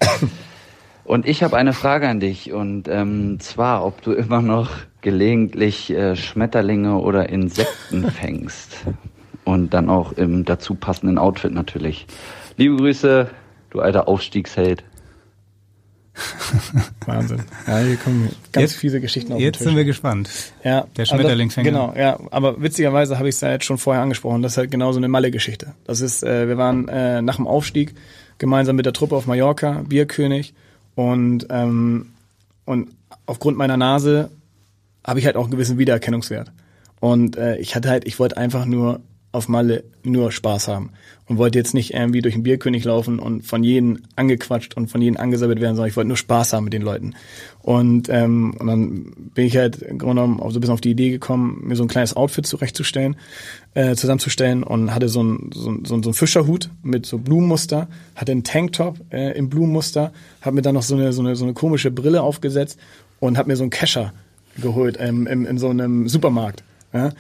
Und ich habe eine Frage an dich und ähm, zwar, ob du immer noch gelegentlich äh, Schmetterlinge oder Insekten fängst und dann auch im dazu passenden Outfit natürlich. Liebe Grüße, du alter Aufstiegsheld. Wahnsinn. Ja, hier kommen ganz Jetzt- fiese Geschichten auf Jetzt sind wir gespannt. Ja, Der also Schmetterlingsfänger. Genau, ja. Aber witzigerweise habe ich es ja jetzt schon vorher angesprochen. Das ist halt genau so eine Malle-Geschichte. Das ist, äh, wir waren äh, nach dem Aufstieg gemeinsam mit der Truppe auf Mallorca, Bierkönig. Und, ähm, und aufgrund meiner Nase habe ich halt auch einen gewissen Wiedererkennungswert. Und äh, ich hatte halt, ich wollte einfach nur auf Malle nur Spaß haben und wollte jetzt nicht irgendwie durch den Bierkönig laufen und von jedem angequatscht und von jedem angesabbelt werden, sondern ich wollte nur Spaß haben mit den Leuten. Und, ähm, und dann bin ich halt im Grunde genommen so ein bisschen auf die Idee gekommen, mir so ein kleines Outfit zurechtzustellen, äh, zusammenzustellen und hatte so ein, so, so, ein- Fischerhut mit so Blumenmuster, hatte einen Tanktop äh, im Blumenmuster, habe mir dann noch so eine, so, eine, so eine komische Brille aufgesetzt und habe mir so einen Kescher geholt ähm, im, in so einem Supermarkt. Ja?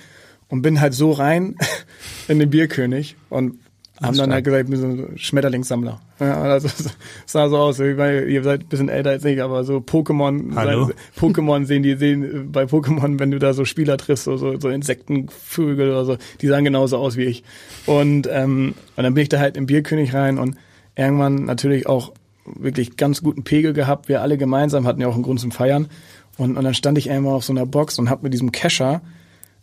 Und bin halt so rein in den Bierkönig und haben dann halt gesagt, ich bin so ein Schmetterlingssammler. Ja, also sah so aus, ich meine, ihr seid ein bisschen älter als ich, aber so Pokémon, Hallo? Pokémon sehen die sehen bei Pokémon, wenn du da so Spieler triffst, so, so, so Insektenvögel oder so, die sahen genauso aus wie ich. Und, ähm, und dann bin ich da halt im Bierkönig rein und irgendwann natürlich auch wirklich ganz guten Pegel gehabt. Wir alle gemeinsam hatten ja auch einen Grund zum Feiern. Und, und dann stand ich irgendwann auf so einer Box und hab mit diesem Kescher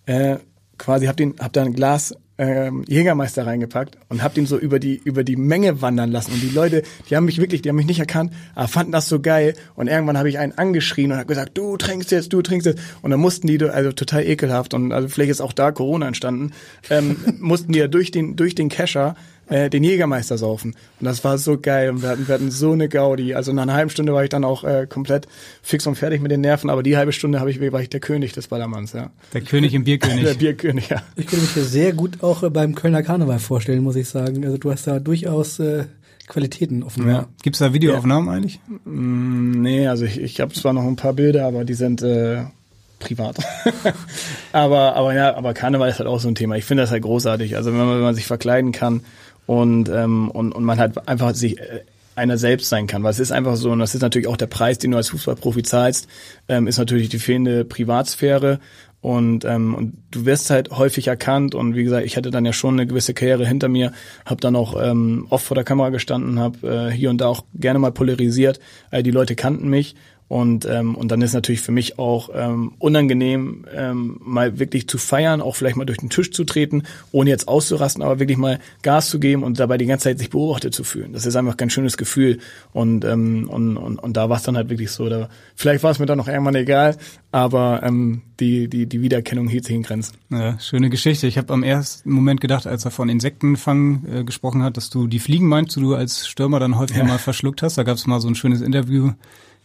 äh, quasi hab den hab da ein Glas ähm, Jägermeister reingepackt und hab den so über die über die Menge wandern lassen. Und die Leute die haben mich wirklich die haben mich nicht erkannt aber fanden das so geil. Und irgendwann habe ich einen angeschrien und hab gesagt du trinkst jetzt du trinkst jetzt. Und dann mussten die also total ekelhaft und also vielleicht ist auch da Corona entstanden ähm, mussten die ja durch den durch den Kescher äh, den Jägermeister saufen und das war so geil und wir hatten, wir hatten so eine Gaudi also nach einer halben Stunde war ich dann auch äh, komplett fix und fertig mit den Nerven aber die halbe Stunde habe ich war ich der König des Ballermanns ja Der König im der Bierkönig. Bierkönig ja Ich könnte mich hier sehr gut auch äh, beim Kölner Karneval vorstellen, muss ich sagen. Also du hast da durchaus äh, Qualitäten offenbar. Ja. Gibt's da Videoaufnahmen eigentlich? Nee, also ich, ich habe zwar noch ein paar Bilder, aber die sind äh, privat. aber, aber ja, aber Karneval ist halt auch so ein Thema. Ich finde das halt großartig. Also wenn man, wenn man sich verkleiden kann und, ähm, und, und man halt einfach sich äh, einer selbst sein kann. Weil es ist einfach so, und das ist natürlich auch der Preis, den du als Fußballprofi zahlst, ähm, ist natürlich die fehlende Privatsphäre und, ähm, und du wirst halt häufig erkannt und wie gesagt, ich hatte dann ja schon eine gewisse Karriere hinter mir, habe dann auch ähm, oft vor der Kamera gestanden, habe äh, hier und da auch gerne mal polarisiert. Äh, die Leute kannten mich und, ähm, und dann ist natürlich für mich auch ähm, unangenehm, ähm, mal wirklich zu feiern, auch vielleicht mal durch den Tisch zu treten, ohne jetzt auszurasten, aber wirklich mal Gas zu geben und dabei die ganze Zeit sich beobachtet zu fühlen. Das ist einfach kein schönes Gefühl. Und, ähm, und, und, und da war es dann halt wirklich so. Da, vielleicht war es mir dann noch irgendwann egal, aber ähm, die, die, die Wiedererkennung hielt sich in Grenzen. Ja, schöne Geschichte. Ich habe am ersten Moment gedacht, als er von Insektenfang äh, gesprochen hat, dass du die Fliegen meinst, die du als Stürmer dann häufig ja. mal verschluckt hast. Da gab es mal so ein schönes Interview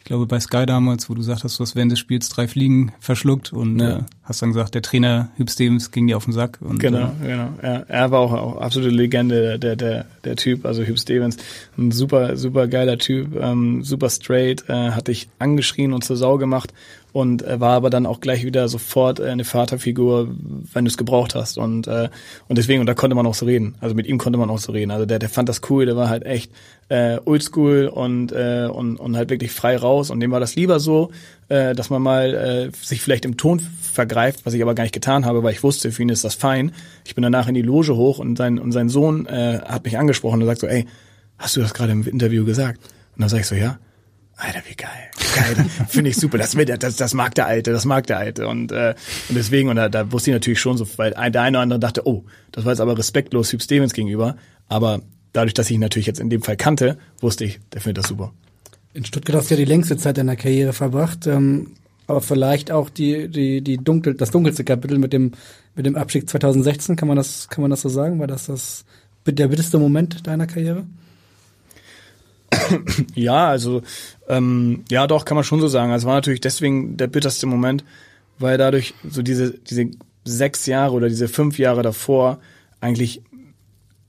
glaube bei Sky damals, wo du gesagt hast, du hast während des Spiels drei Fliegen verschluckt und ja. äh, hast dann gesagt, der Trainer Hüb Stevens ging dir auf den Sack. Und, genau, äh, genau. Ja, er war auch, auch absolute Legende, der, der, der Typ, also Hüb Stevens. Ein super, super geiler Typ, ähm, super straight, äh, hat dich angeschrien und zur Sau gemacht und äh, war aber dann auch gleich wieder sofort äh, eine Vaterfigur, wenn du es gebraucht hast und äh, und deswegen und da konnte man auch so reden. Also mit ihm konnte man auch so reden. Also der der fand das cool, der war halt echt äh, oldschool und äh, und und halt wirklich frei raus und dem war das lieber so, äh, dass man mal äh, sich vielleicht im Ton vergreift, was ich aber gar nicht getan habe, weil ich wusste, für ihn ist das fein. Ich bin danach in die Loge hoch und sein und sein Sohn äh, hat mich angesprochen und sagt so, ey, hast du das gerade im Interview gesagt? Und dann sag ich so, ja. Alter, wie geil. Geil. Finde ich super. Das, das, das mag der Alte, das mag der Alte. Und, äh, und deswegen, und da, da wusste ich natürlich schon so, weil der eine oder andere dachte, oh, das war jetzt aber respektlos Hugh Stevens gegenüber. Aber dadurch, dass ich ihn natürlich jetzt in dem Fall kannte, wusste ich, der findet das super. In Stuttgart hast du ja die längste Zeit deiner Karriere verbracht, ähm, aber vielleicht auch die, die, die dunkel, das dunkelste Kapitel mit dem, mit dem Abstieg 2016, kann man das, kann man das so sagen? War das das, der bitterste Moment deiner Karriere? ja, also ähm, ja, doch kann man schon so sagen. Also war natürlich deswegen der bitterste Moment, weil dadurch so diese diese sechs Jahre oder diese fünf Jahre davor eigentlich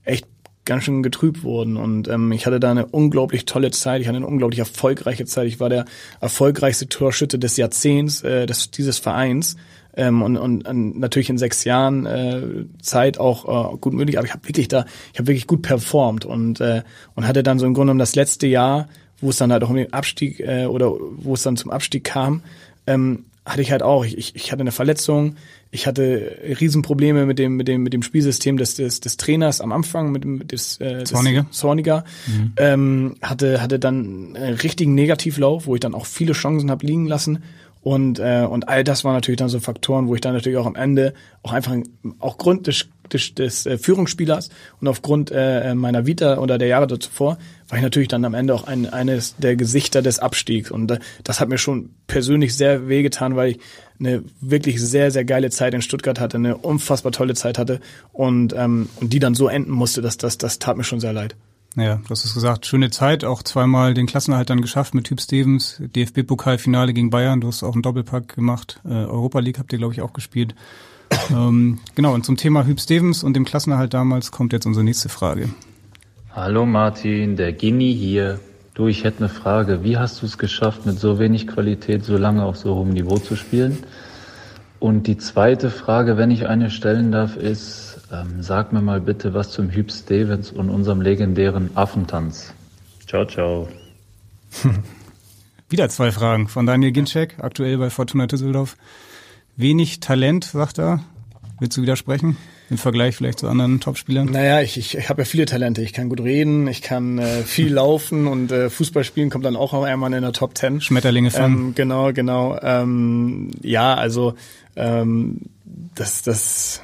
echt ganz schön getrübt wurden und ähm, ich hatte da eine unglaublich tolle Zeit, ich hatte eine unglaublich erfolgreiche Zeit. Ich war der erfolgreichste Torschütte des Jahrzehnts äh, des, dieses Vereins ähm, und, und, und natürlich in sechs Jahren äh, Zeit auch äh, gut möglich. Aber ich habe wirklich da, ich habe wirklich gut performt und äh, und hatte dann so im Grunde um das letzte Jahr, wo es dann halt auch um den Abstieg äh, oder wo es dann zum Abstieg kam, ähm, hatte ich halt auch. Ich, ich hatte eine Verletzung, ich hatte Riesenprobleme mit dem mit dem mit dem Spielsystem des des, des Trainers am Anfang mit dem des, äh, des Zorniger, Zorniger. Mhm. Ähm, hatte hatte dann einen richtigen Negativlauf, wo ich dann auch viele Chancen habe liegen lassen und, äh, und all das waren natürlich dann so Faktoren, wo ich dann natürlich auch am Ende auch einfach auch Grund des, des, des äh, Führungsspielers und aufgrund äh, meiner Vita oder der Jahre zuvor war ich natürlich dann am Ende auch ein, eines der Gesichter des Abstiegs. Und äh, das hat mir schon persönlich sehr wehgetan, weil ich eine wirklich sehr, sehr geile Zeit in Stuttgart hatte, eine unfassbar tolle Zeit hatte und, ähm, und die dann so enden musste, dass das, das tat mir schon sehr leid. Ja, du hast es gesagt, schöne Zeit, auch zweimal den Klassenerhalt dann geschafft mit Typ Stevens, DFB-Pokalfinale gegen Bayern, du hast auch einen Doppelpack gemacht, äh, Europa League habt ihr, glaube ich, auch gespielt. ähm, genau, und zum Thema Hüb Stevens und dem Klassenerhalt damals kommt jetzt unsere nächste Frage. Hallo Martin, der Gini hier. Du, ich hätte eine Frage. Wie hast du es geschafft, mit so wenig Qualität so lange auf so hohem Niveau zu spielen? Und die zweite Frage, wenn ich eine stellen darf, ist, ähm, sag mir mal bitte was zum Hüb Stevens und unserem legendären Affentanz. Ciao, ciao. Wieder zwei Fragen von Daniel Ginczek, aktuell bei Fortuna Düsseldorf. Wenig Talent, sagt er. Willst du widersprechen? Im Vergleich vielleicht zu anderen Topspielern? Naja, ich, ich, ich habe ja viele Talente. Ich kann gut reden, ich kann äh, viel laufen und äh, Fußball spielen kommt dann auch einmal in der Top Ten. Schmetterlinge fangen. Ähm, genau, genau. Ähm, ja, also ähm, das, das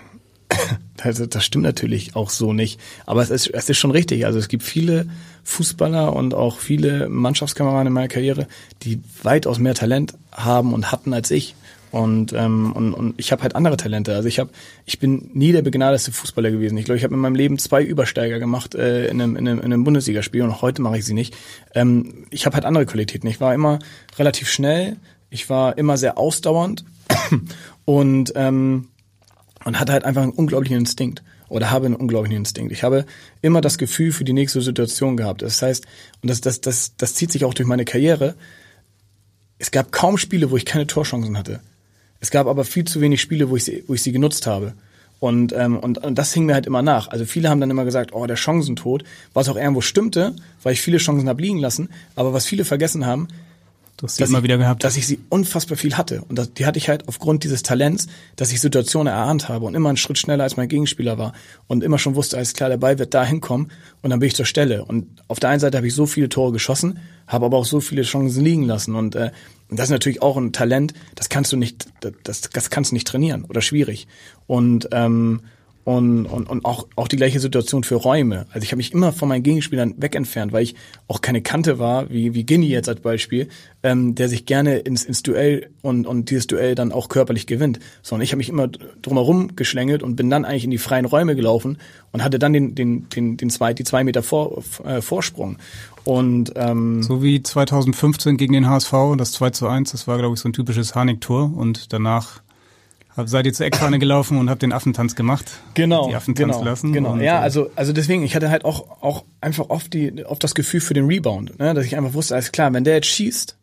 das, das stimmt natürlich auch so nicht. Aber es ist, es ist schon richtig. Also es gibt viele Fußballer und auch viele Mannschaftskameraden in meiner Karriere, die weitaus mehr Talent haben und hatten als ich. Und, ähm, und, und ich habe halt andere Talente. Also ich habe, ich bin nie der begnadeste Fußballer gewesen. Ich glaube, ich habe in meinem Leben zwei Übersteiger gemacht äh, in, einem, in, einem, in einem Bundesligaspiel und heute mache ich sie nicht. Ähm, ich habe halt andere Qualitäten. Ich war immer relativ schnell, ich war immer sehr ausdauernd und ähm, und hatte halt einfach einen unglaublichen Instinkt oder habe einen unglaublichen Instinkt. Ich habe immer das Gefühl für die nächste Situation gehabt. Das heißt, und das, das, das, das zieht sich auch durch meine Karriere. Es gab kaum Spiele, wo ich keine Torchancen hatte. Es gab aber viel zu wenig Spiele, wo ich sie, wo ich sie genutzt habe. Und, ähm, und, und das hing mir halt immer nach. Also viele haben dann immer gesagt, oh, der Chancentod, was auch irgendwo stimmte, weil ich viele Chancen habe liegen lassen. Aber was viele vergessen haben, Du hast sie immer wieder gehabt. dass ich sie unfassbar viel hatte. Und das, die hatte ich halt aufgrund dieses Talents, dass ich Situationen erahnt habe und immer einen Schritt schneller als mein Gegenspieler war und immer schon wusste, alles klar, der Ball wird da hinkommen und dann bin ich zur Stelle. Und auf der einen Seite habe ich so viele Tore geschossen, habe aber auch so viele Chancen liegen lassen. Und äh, das ist natürlich auch ein Talent, das kannst du nicht, das, das kannst du nicht trainieren oder schwierig. Und ähm, und, und, und auch, auch die gleiche Situation für Räume. Also ich habe mich immer von meinen Gegenspielern wegentfernt, weil ich auch keine Kante war, wie, wie Ginny jetzt als Beispiel, ähm, der sich gerne ins, ins Duell und, und dieses Duell dann auch körperlich gewinnt. Sondern ich habe mich immer drumherum geschlängelt und bin dann eigentlich in die freien Räume gelaufen und hatte dann den, den, den, den zwei, die zwei Meter vor, äh, Vorsprung. Und ähm, So wie 2015 gegen den HSV, das 2 zu 1, das war, glaube ich, so ein typisches Harnik-Tor und danach hab, seid ihr zur Eckfahne gelaufen und habt den Affentanz gemacht. Genau, Die Affen genau, lassen. Genau, ja, äh, also also deswegen, ich hatte halt auch auch einfach oft die oft das Gefühl für den Rebound, ne, dass ich einfach wusste, alles klar, wenn der jetzt schießt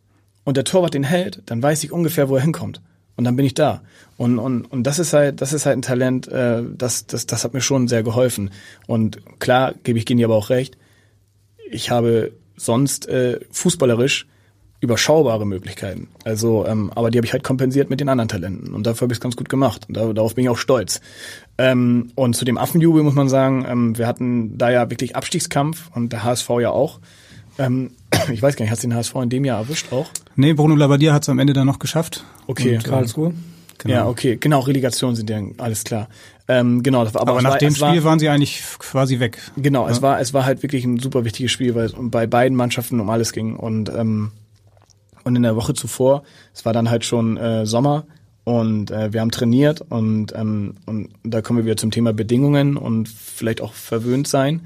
und der Torwart den hält, dann weiß ich ungefähr, wo er hinkommt und dann bin ich da. Und und und das ist halt das ist halt ein Talent, äh, das das das hat mir schon sehr geholfen. Und klar gebe ich Gini aber auch recht. Ich habe sonst äh, fußballerisch überschaubare Möglichkeiten. Also, ähm, aber die habe ich halt kompensiert mit den anderen Talenten und dafür habe ich es ganz gut gemacht und da, darauf bin ich auch stolz. Ähm, und zu dem Affenjubel muss man sagen, ähm, wir hatten da ja wirklich Abstiegskampf und der HSV ja auch. Ähm, ich weiß gar nicht, hast du den HSV in dem Jahr erwischt auch? Nee, Bruno Labbadia hat es am Ende dann noch geschafft. Okay. Und, äh, Karlsruhe. Genau. Ja, okay, genau, Relegation sind ja alles klar. Ähm, genau, das war, Aber es nach war, dem war, Spiel waren sie eigentlich quasi weg. Genau, es war es war halt wirklich ein super wichtiges Spiel, weil es bei beiden Mannschaften um alles ging und ähm, und in der Woche zuvor, es war dann halt schon äh, Sommer und äh, wir haben trainiert und ähm, und da kommen wir wieder zum Thema Bedingungen und vielleicht auch verwöhnt sein.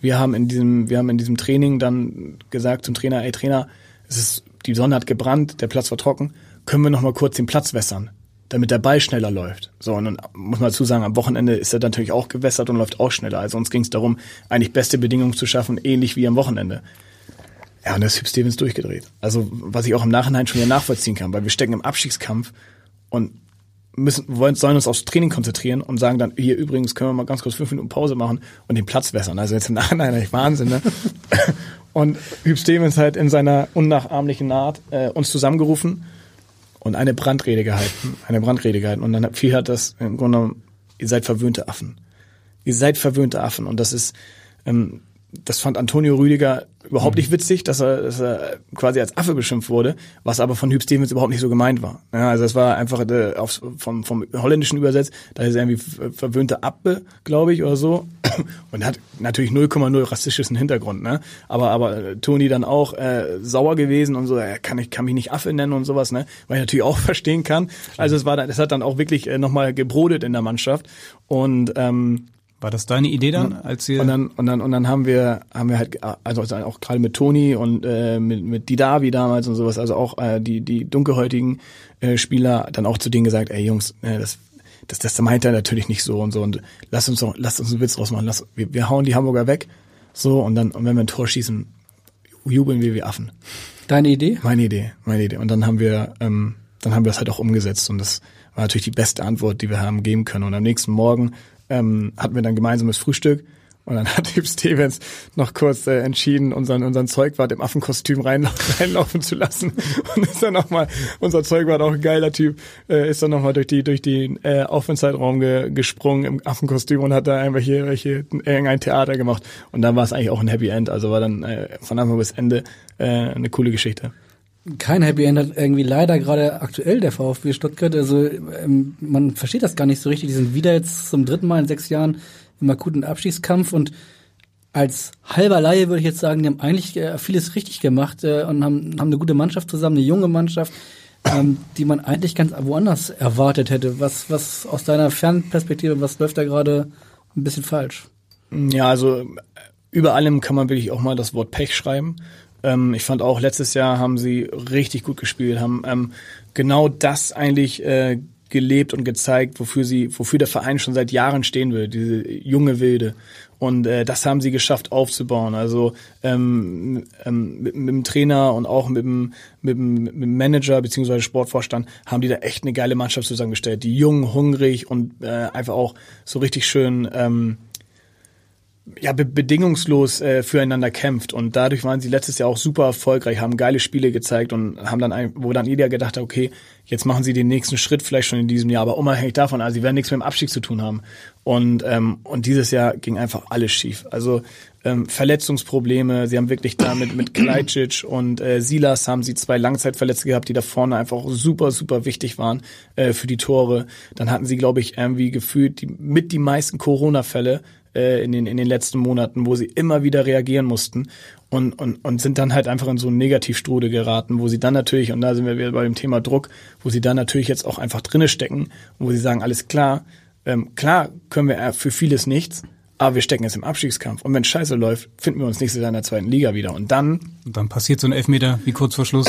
Wir haben in diesem wir haben in diesem Training dann gesagt zum Trainer, ey Trainer, es ist die Sonne hat gebrannt, der Platz war trocken, können wir noch mal kurz den Platz wässern? damit der Ball schneller läuft. So, und dann muss man dazu sagen, am Wochenende ist er natürlich auch gewässert und läuft auch schneller. Also uns ging es darum, eigentlich beste Bedingungen zu schaffen, ähnlich wie am Wochenende. Ja, und da ist Hüb Stevens durchgedreht. Also, was ich auch im Nachhinein schon wieder nachvollziehen kann, weil wir stecken im Abstiegskampf und müssen, wollen, sollen uns aufs Training konzentrieren und sagen dann, hier übrigens können wir mal ganz kurz fünf Minuten Pause machen und den Platz wässern. Also jetzt im Nachhinein echt Wahnsinn, ne? Und Hüb Stevens halt in seiner unnachahmlichen Art äh, uns zusammengerufen und eine Brandrede gehalten, eine Brandrede gehalten. Und dann hat viel hat das im Grunde genommen, ihr seid verwöhnte Affen. Ihr seid verwöhnte Affen. Und das ist, ähm, das fand Antonio Rüdiger überhaupt nicht witzig, dass er, dass er quasi als Affe beschimpft wurde, was aber von Hüb Stevens überhaupt nicht so gemeint war. Ja, also es war einfach äh, aufs, vom, vom Holländischen übersetzt, da ist er irgendwie ver- verwöhnte Appe, glaube ich, oder so. Und hat natürlich 0,0 rassistischen Hintergrund, ne? Aber, aber äh, Toni dann auch äh, sauer gewesen und so, er kann ich kann mich nicht Affe nennen und sowas, ne? Weil ich natürlich auch verstehen kann. Also es war dann, es hat dann auch wirklich äh, nochmal gebrodet in der Mannschaft. Und ähm, War das deine Idee dann, als ihr und dann und dann und dann haben wir haben wir halt also auch gerade mit Toni und äh, mit mit Didavi damals und sowas also auch äh, die die dunkelhäutigen äh, Spieler dann auch zu denen gesagt ey Jungs äh, das das das meint er natürlich nicht so und so und lass uns doch lass uns einen Witz draus machen lass wir, wir hauen die Hamburger weg so und dann und wenn wir ein Tor schießen jubeln wir wie Affen Deine Idee? meine Idee, meine Idee. Und dann haben wir, ähm, dann haben wir das halt auch umgesetzt und das war natürlich die beste Antwort, die wir haben geben können. Und am nächsten Morgen ähm, hatten wir dann gemeinsames Frühstück und dann hat Typ Stevens noch kurz äh, entschieden, unseren unseren Zeugwart im Affenkostüm reinla reinlaufen zu lassen und ist dann noch mal unser Zeugwart auch ein geiler Typ, äh, ist dann noch mal durch die durch den äh, Aufenthaltsraum ge gesprungen im Affenkostüm und hat da irgendwelche welche irgendein Theater gemacht und dann war es eigentlich auch ein Happy End, also war dann äh, von Anfang bis Ende äh, eine coole Geschichte. Kein Happy End hat irgendwie leider gerade aktuell der VfB Stuttgart. Also ähm, man versteht das gar nicht so richtig. Die sind wieder jetzt zum dritten Mal in sechs Jahren im akuten Abstiegskampf und als halber Laie würde ich jetzt sagen, die haben eigentlich äh, vieles richtig gemacht äh, und haben, haben eine gute Mannschaft zusammen, eine junge Mannschaft, ähm, die man eigentlich ganz woanders erwartet hätte. Was, was aus deiner Fernperspektive, was läuft da gerade ein bisschen falsch? Ja, also über allem kann man wirklich auch mal das Wort Pech schreiben. Ähm, ich fand auch letztes Jahr haben sie richtig gut gespielt, haben ähm, genau das eigentlich äh, gelebt und gezeigt, wofür sie, wofür der Verein schon seit Jahren stehen will, diese junge Wilde. Und äh, das haben sie geschafft aufzubauen. Also ähm, ähm, mit, mit dem Trainer und auch mit dem, mit dem, mit dem Manager beziehungsweise Sportvorstand haben die da echt eine geile Mannschaft zusammengestellt. Die jung, hungrig und äh, einfach auch so richtig schön ähm, ja, be bedingungslos äh, füreinander kämpft. Und dadurch waren sie letztes Jahr auch super erfolgreich, haben geile Spiele gezeigt und haben dann, ein, wo dann jeder gedacht hat, okay, jetzt machen sie den nächsten Schritt vielleicht schon in diesem Jahr, aber unabhängig davon, also sie werden nichts mit dem Abstieg zu tun haben. Und, ähm, und dieses Jahr ging einfach alles schief. Also ähm, Verletzungsprobleme, sie haben wirklich damit mit Klajcic und äh, Silas haben sie zwei Langzeitverletzte gehabt, die da vorne einfach super, super wichtig waren äh, für die Tore. Dann hatten sie, glaube ich, irgendwie gefühlt die, mit die meisten Corona-Fälle äh, in, den, in den letzten Monaten, wo sie immer wieder reagieren mussten und, und, und sind dann halt einfach in so einen Negativstrudel geraten, wo sie dann natürlich, und da sind wir wieder bei dem Thema Druck, wo sie dann natürlich jetzt auch einfach drinne stecken, wo sie sagen, alles klar, ähm, klar können wir für vieles nichts, aber wir stecken jetzt im Abstiegskampf. Und wenn Scheiße läuft, finden wir uns nächstes Jahr in der zweiten Liga wieder. Und dann. Und dann passiert so ein Elfmeter wie kurz vor Schluss,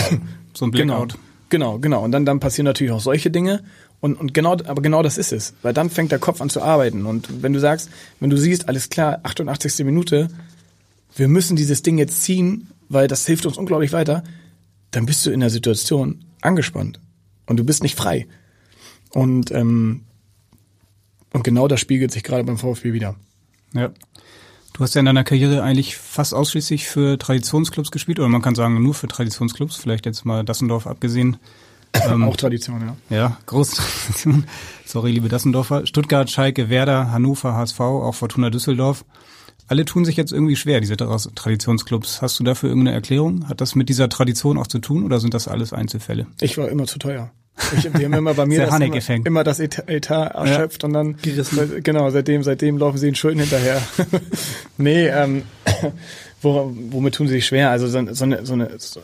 so ein Blackout. Blackout. Genau, genau, genau. Und dann, dann passieren natürlich auch solche Dinge. Und, und genau, aber genau das ist es. Weil dann fängt der Kopf an zu arbeiten. Und wenn du sagst, wenn du siehst, alles klar, 88. Minute, wir müssen dieses Ding jetzt ziehen, weil das hilft uns unglaublich weiter, dann bist du in der Situation angespannt. Und du bist nicht frei. Und, ähm, und genau das spiegelt sich gerade beim VfB wieder. Ja. Du hast ja in deiner Karriere eigentlich fast ausschließlich für Traditionsclubs gespielt, oder man kann sagen nur für Traditionsclubs, vielleicht jetzt mal Dassendorf abgesehen. Ähm, auch Tradition, ja. Ja, große Tradition. Sorry, liebe Dassendorfer. Stuttgart, Schalke, Werder, Hannover, HSV, auch Fortuna Düsseldorf. Alle tun sich jetzt irgendwie schwer, diese Traditionsclubs. Hast du dafür irgendeine Erklärung? Hat das mit dieser Tradition auch zu tun oder sind das alles Einzelfälle? Ich war immer zu teuer. Ich, die haben immer bei mir das immer, immer, das Etat erschöpft ja. und dann Gerissen. genau seitdem seitdem laufen sie in Schulden hinterher. nee, ähm, womit tun sie sich schwer? Also so, so eine, so eine so,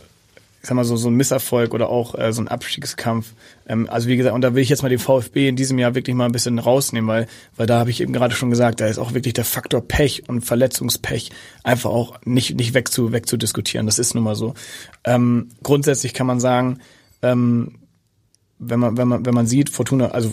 ich sag mal so, so ein Misserfolg oder auch äh, so ein Abstiegskampf. Ähm, also wie gesagt, und da will ich jetzt mal den VfB in diesem Jahr wirklich mal ein bisschen rausnehmen, weil, weil da habe ich eben gerade schon gesagt, da ist auch wirklich der Faktor Pech und Verletzungspech einfach auch nicht, nicht wegzu, wegzudiskutieren. Das ist nun mal so. Ähm, grundsätzlich kann man sagen, ähm, wenn man, wenn man, wenn man sieht, Fortuna, also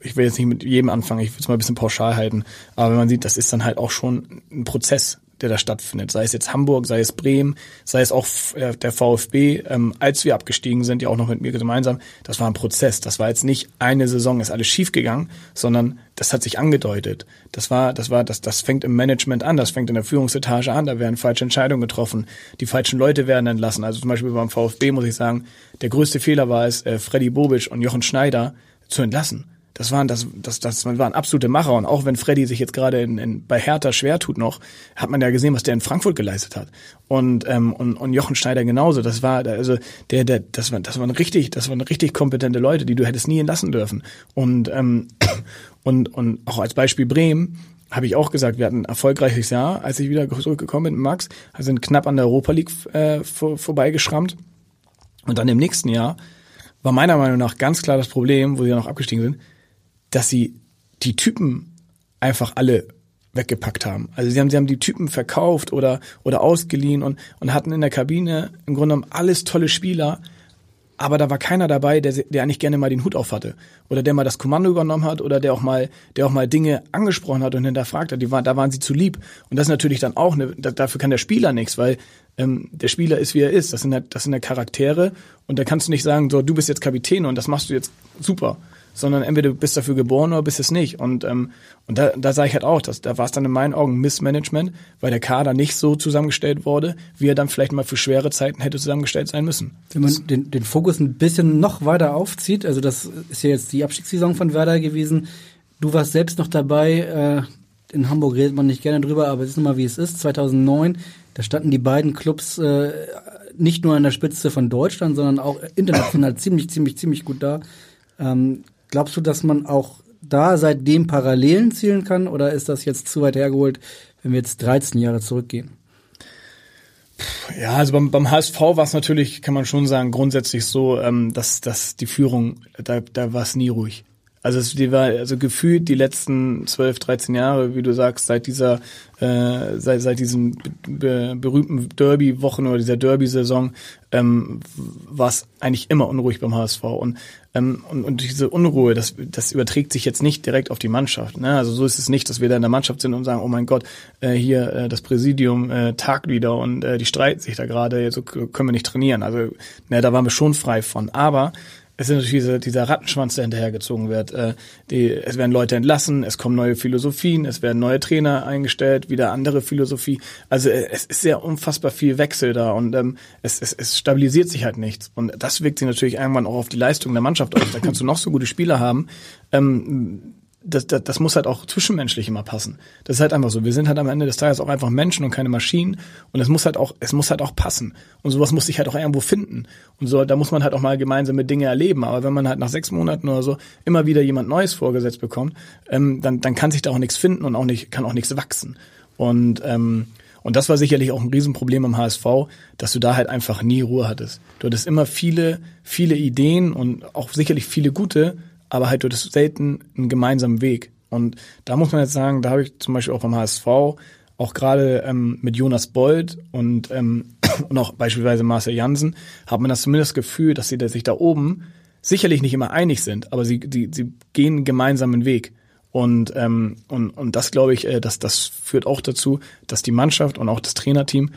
ich will jetzt nicht mit jedem anfangen, ich will es mal ein bisschen pauschal halten, aber wenn man sieht, das ist dann halt auch schon ein Prozess, der da stattfindet. Sei es jetzt Hamburg, sei es Bremen, sei es auch äh, der VfB, ähm, als wir abgestiegen sind, ja auch noch mit mir gemeinsam, das war ein Prozess. Das war jetzt nicht eine Saison, ist alles schiefgegangen, sondern das hat sich angedeutet. Das war, das war, das, das fängt im Management an, das fängt in der Führungsetage an, da werden falsche Entscheidungen getroffen, die falschen Leute werden entlassen. Also zum Beispiel beim VfB muss ich sagen, der größte Fehler war es, äh, Freddy Bobic und Jochen Schneider zu entlassen das waren, das, das, das waren absolute Macher. Und auch wenn Freddy sich jetzt gerade in, in, bei Hertha schwer tut noch, hat man ja gesehen, was der in Frankfurt geleistet hat. Und, ähm, und, und Jochen Schneider genauso. Das war, also, der, der, das waren, das waren richtig, das waren richtig kompetente Leute, die du hättest nie entlassen dürfen. Und, ähm, und, und auch als Beispiel Bremen, habe ich auch gesagt, wir hatten ein erfolgreiches Jahr, als ich wieder zurückgekommen bin mit Max, sind knapp an der Europa League äh, vor, vorbeigeschrammt. Und dann im nächsten Jahr war meiner Meinung nach ganz klar das Problem, wo sie ja noch abgestiegen sind, dass sie die Typen einfach alle weggepackt haben. Also sie haben, sie haben die Typen verkauft oder, oder ausgeliehen und, und hatten in der Kabine im Grunde genommen alles tolle Spieler, aber da war keiner dabei, der, der eigentlich gerne mal den Hut auf hatte oder der mal das Kommando übernommen hat oder der auch mal, der auch mal Dinge angesprochen hat und hinterfragt hat. Die waren, da waren sie zu lieb und das ist natürlich dann auch eine, dafür kann der Spieler nichts, weil ähm, der Spieler ist wie er ist. Das sind das sind ja Charaktere und da kannst du nicht sagen, so du bist jetzt Kapitän und das machst du jetzt super sondern entweder du bist dafür geboren oder bist es nicht. Und, ähm, und da, da sage ich halt auch, dass, da war es dann in meinen Augen Missmanagement, weil der Kader nicht so zusammengestellt wurde, wie er dann vielleicht mal für schwere Zeiten hätte zusammengestellt sein müssen. Wenn man den, den Fokus ein bisschen noch weiter aufzieht, also das ist ja jetzt die Abstiegssaison von Werder gewesen, du warst selbst noch dabei, äh, in Hamburg redet man nicht gerne drüber, aber es ist nun mal wie es ist, 2009, da standen die beiden Clubs äh, nicht nur an der Spitze von Deutschland, sondern auch international ziemlich, ziemlich, ziemlich gut da. Ähm, Glaubst du, dass man auch da seitdem Parallelen zielen kann oder ist das jetzt zu weit hergeholt, wenn wir jetzt 13 Jahre zurückgehen? Ja, also beim, beim HSV war es natürlich, kann man schon sagen, grundsätzlich so, ähm, dass, dass die Führung, da, da war es nie ruhig. Also es die war also gefühlt die letzten 12, 13 Jahre, wie du sagst, seit dieser äh, seit, seit diesem be berühmten Derby-Wochen oder dieser Derby-Saison ähm, war es eigentlich immer unruhig beim HSV und ähm, und, und diese Unruhe, das, das überträgt sich jetzt nicht direkt auf die Mannschaft. Ne? Also so ist es nicht, dass wir da in der Mannschaft sind und sagen, oh mein Gott, äh, hier äh, das Präsidium äh, tagt wieder und äh, die streiten sich da gerade, so können wir nicht trainieren. Also ne, da waren wir schon frei von. Aber es ist natürlich diese, dieser Rattenschwanz, der hinterhergezogen wird. Äh, die, es werden Leute entlassen, es kommen neue Philosophien, es werden neue Trainer eingestellt, wieder andere Philosophie. Also äh, es ist sehr unfassbar viel Wechsel da und ähm, es, es, es stabilisiert sich halt nichts. Und das wirkt sich natürlich irgendwann auch auf die Leistung der Mannschaft aus. Da kannst du noch so gute Spieler haben. Ähm, das, das, das muss halt auch zwischenmenschlich immer passen. Das ist halt einfach so. Wir sind halt am Ende des Tages auch einfach Menschen und keine Maschinen. Und es muss halt auch, es muss halt auch passen. Und sowas muss sich halt auch irgendwo finden. Und so, da muss man halt auch mal gemeinsame Dinge erleben. Aber wenn man halt nach sechs Monaten oder so immer wieder jemand Neues vorgesetzt bekommt, ähm, dann, dann kann sich da auch nichts finden und auch nicht, kann auch nichts wachsen. Und, ähm, und das war sicherlich auch ein Riesenproblem am HSV, dass du da halt einfach nie Ruhe hattest. Du hattest immer viele, viele Ideen und auch sicherlich viele gute, aber halt du hattest selten einen gemeinsamen Weg. Und da muss man jetzt sagen, da habe ich zum Beispiel auch beim HSV auch gerade ähm, mit Jonas Bold und, ähm, und auch beispielsweise Marcel Jansen, hat man das zumindest Gefühl, dass sie sich da oben sicherlich nicht immer einig sind, aber sie, sie, sie gehen einen gemeinsamen Weg. Und, ähm, und, und das glaube ich, äh, dass das führt auch dazu, dass die Mannschaft und auch das Trainerteam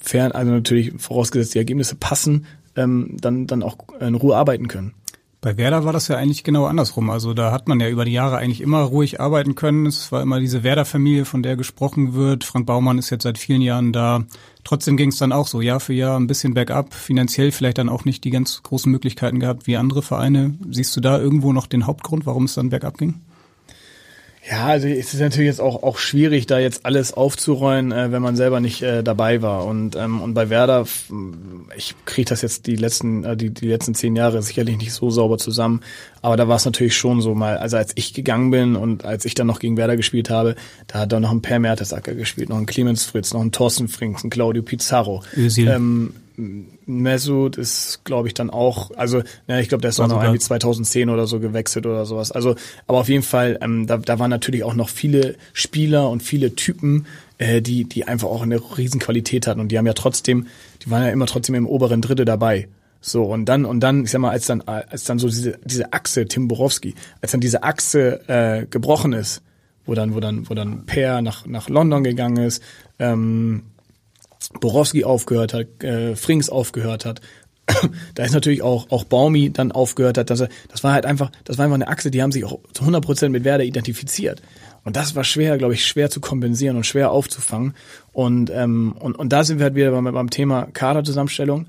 fern, also natürlich vorausgesetzt die Ergebnisse passen, ähm, dann, dann auch in Ruhe arbeiten können. Bei Werder war das ja eigentlich genau andersrum. Also da hat man ja über die Jahre eigentlich immer ruhig arbeiten können. Es war immer diese Werder-Familie, von der gesprochen wird. Frank Baumann ist jetzt seit vielen Jahren da. Trotzdem ging es dann auch so Jahr für Jahr ein bisschen bergab. Finanziell vielleicht dann auch nicht die ganz großen Möglichkeiten gehabt wie andere Vereine. Siehst du da irgendwo noch den Hauptgrund, warum es dann bergab ging? Ja, also es ist natürlich jetzt auch, auch schwierig, da jetzt alles aufzurollen, äh, wenn man selber nicht äh, dabei war. Und, ähm, und bei Werder, ich kriege das jetzt die letzten, äh, die, die letzten zehn Jahre sicherlich nicht so sauber zusammen. Aber da war es natürlich schon so mal, also als ich gegangen bin und als ich dann noch gegen Werder gespielt habe, da hat dann noch ein Per Mertesacker gespielt, noch ein Clemens Fritz, noch ein Thorsten Frings, ein Claudio Pizarro. Ähm, Mesut ist, glaube ich, dann auch, also ja, ich glaube, der ist auch noch irgendwie 2010 oder so gewechselt oder sowas. Also, aber auf jeden Fall, ähm, da, da waren natürlich auch noch viele Spieler und viele Typen, äh, die, die einfach auch eine Riesenqualität hatten und die haben ja trotzdem, die waren ja immer trotzdem im oberen Drittel dabei. So, und dann, und dann, ich sag mal, als dann, als dann so diese, diese Achse, Tim Borowski, als dann diese Achse äh, gebrochen ist, wo dann, wo dann, wo dann Per nach, nach London gegangen ist, ähm, Borowski aufgehört hat, äh, Frings aufgehört hat, da ist natürlich auch auch Baumi dann aufgehört hat, dass er, das war halt einfach, das war einfach eine Achse, die haben sich auch zu 100 Prozent mit Werder identifiziert. Und das war schwer, glaube ich, schwer zu kompensieren und schwer aufzufangen. Und ähm, und und da sind wir halt wieder beim, beim Thema Kaderzusammenstellung.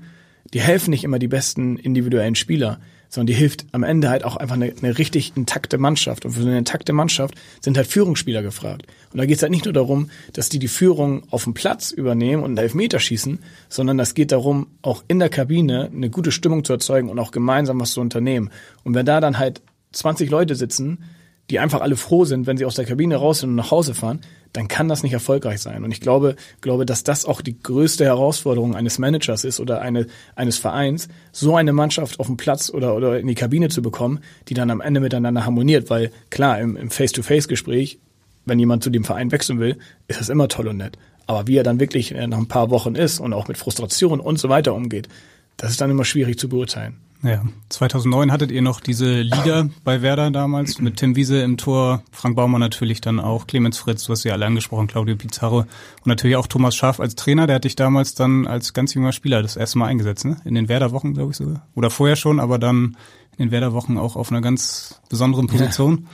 Die helfen nicht immer die besten individuellen Spieler sondern die hilft am Ende halt auch einfach eine, eine richtig intakte Mannschaft. Und für eine intakte Mannschaft sind halt Führungsspieler gefragt. Und da geht es halt nicht nur darum, dass die die Führung auf dem Platz übernehmen und einen Elfmeter schießen, sondern das geht darum, auch in der Kabine eine gute Stimmung zu erzeugen und auch gemeinsam was zu unternehmen. Und wenn da dann halt 20 Leute sitzen, die einfach alle froh sind, wenn sie aus der Kabine raus sind und nach Hause fahren, dann kann das nicht erfolgreich sein. Und ich glaube, glaube, dass das auch die größte Herausforderung eines Managers ist oder eine, eines Vereins, so eine Mannschaft auf den Platz oder, oder in die Kabine zu bekommen, die dann am Ende miteinander harmoniert. Weil klar, im, im Face-to-Face-Gespräch, wenn jemand zu dem Verein wechseln will, ist das immer toll und nett. Aber wie er dann wirklich nach ein paar Wochen ist und auch mit Frustration und so weiter umgeht, das ist dann immer schwierig zu beurteilen. Ja, 2009 hattet ihr noch diese Liga bei Werder damals mit Tim Wiese im Tor, Frank Baumann natürlich dann auch, Clemens Fritz, du hast ja alle angesprochen, Claudio Pizarro und natürlich auch Thomas Schaaf als Trainer, der hat dich damals dann als ganz junger Spieler das erste Mal eingesetzt, ne? In den Werder-Wochen, glaube ich sogar. Oder vorher schon, aber dann in den Werder-Wochen auch auf einer ganz besonderen Position.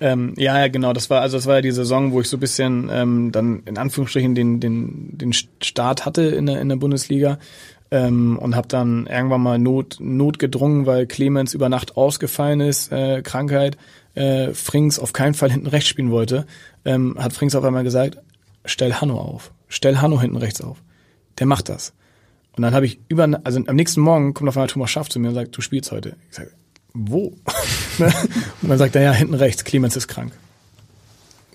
Ja. Ähm, ja, ja, genau. Das war also das war ja die Saison, wo ich so ein bisschen ähm, dann in Anführungsstrichen den den den Start hatte in der in der Bundesliga ähm, und habe dann irgendwann mal Not, Not gedrungen, weil Clemens über Nacht ausgefallen ist, äh, Krankheit, äh, Frings auf keinen Fall hinten rechts spielen wollte, ähm, hat Frings auf einmal gesagt, stell Hanno auf, stell Hanno hinten rechts auf. Der macht das. Und dann habe ich über, also am nächsten Morgen kommt auf einmal Thomas Schaff zu mir und sagt, du spielst heute. Ich sage, wo? und dann sagt er, ja, hinten rechts, Clemens ist krank.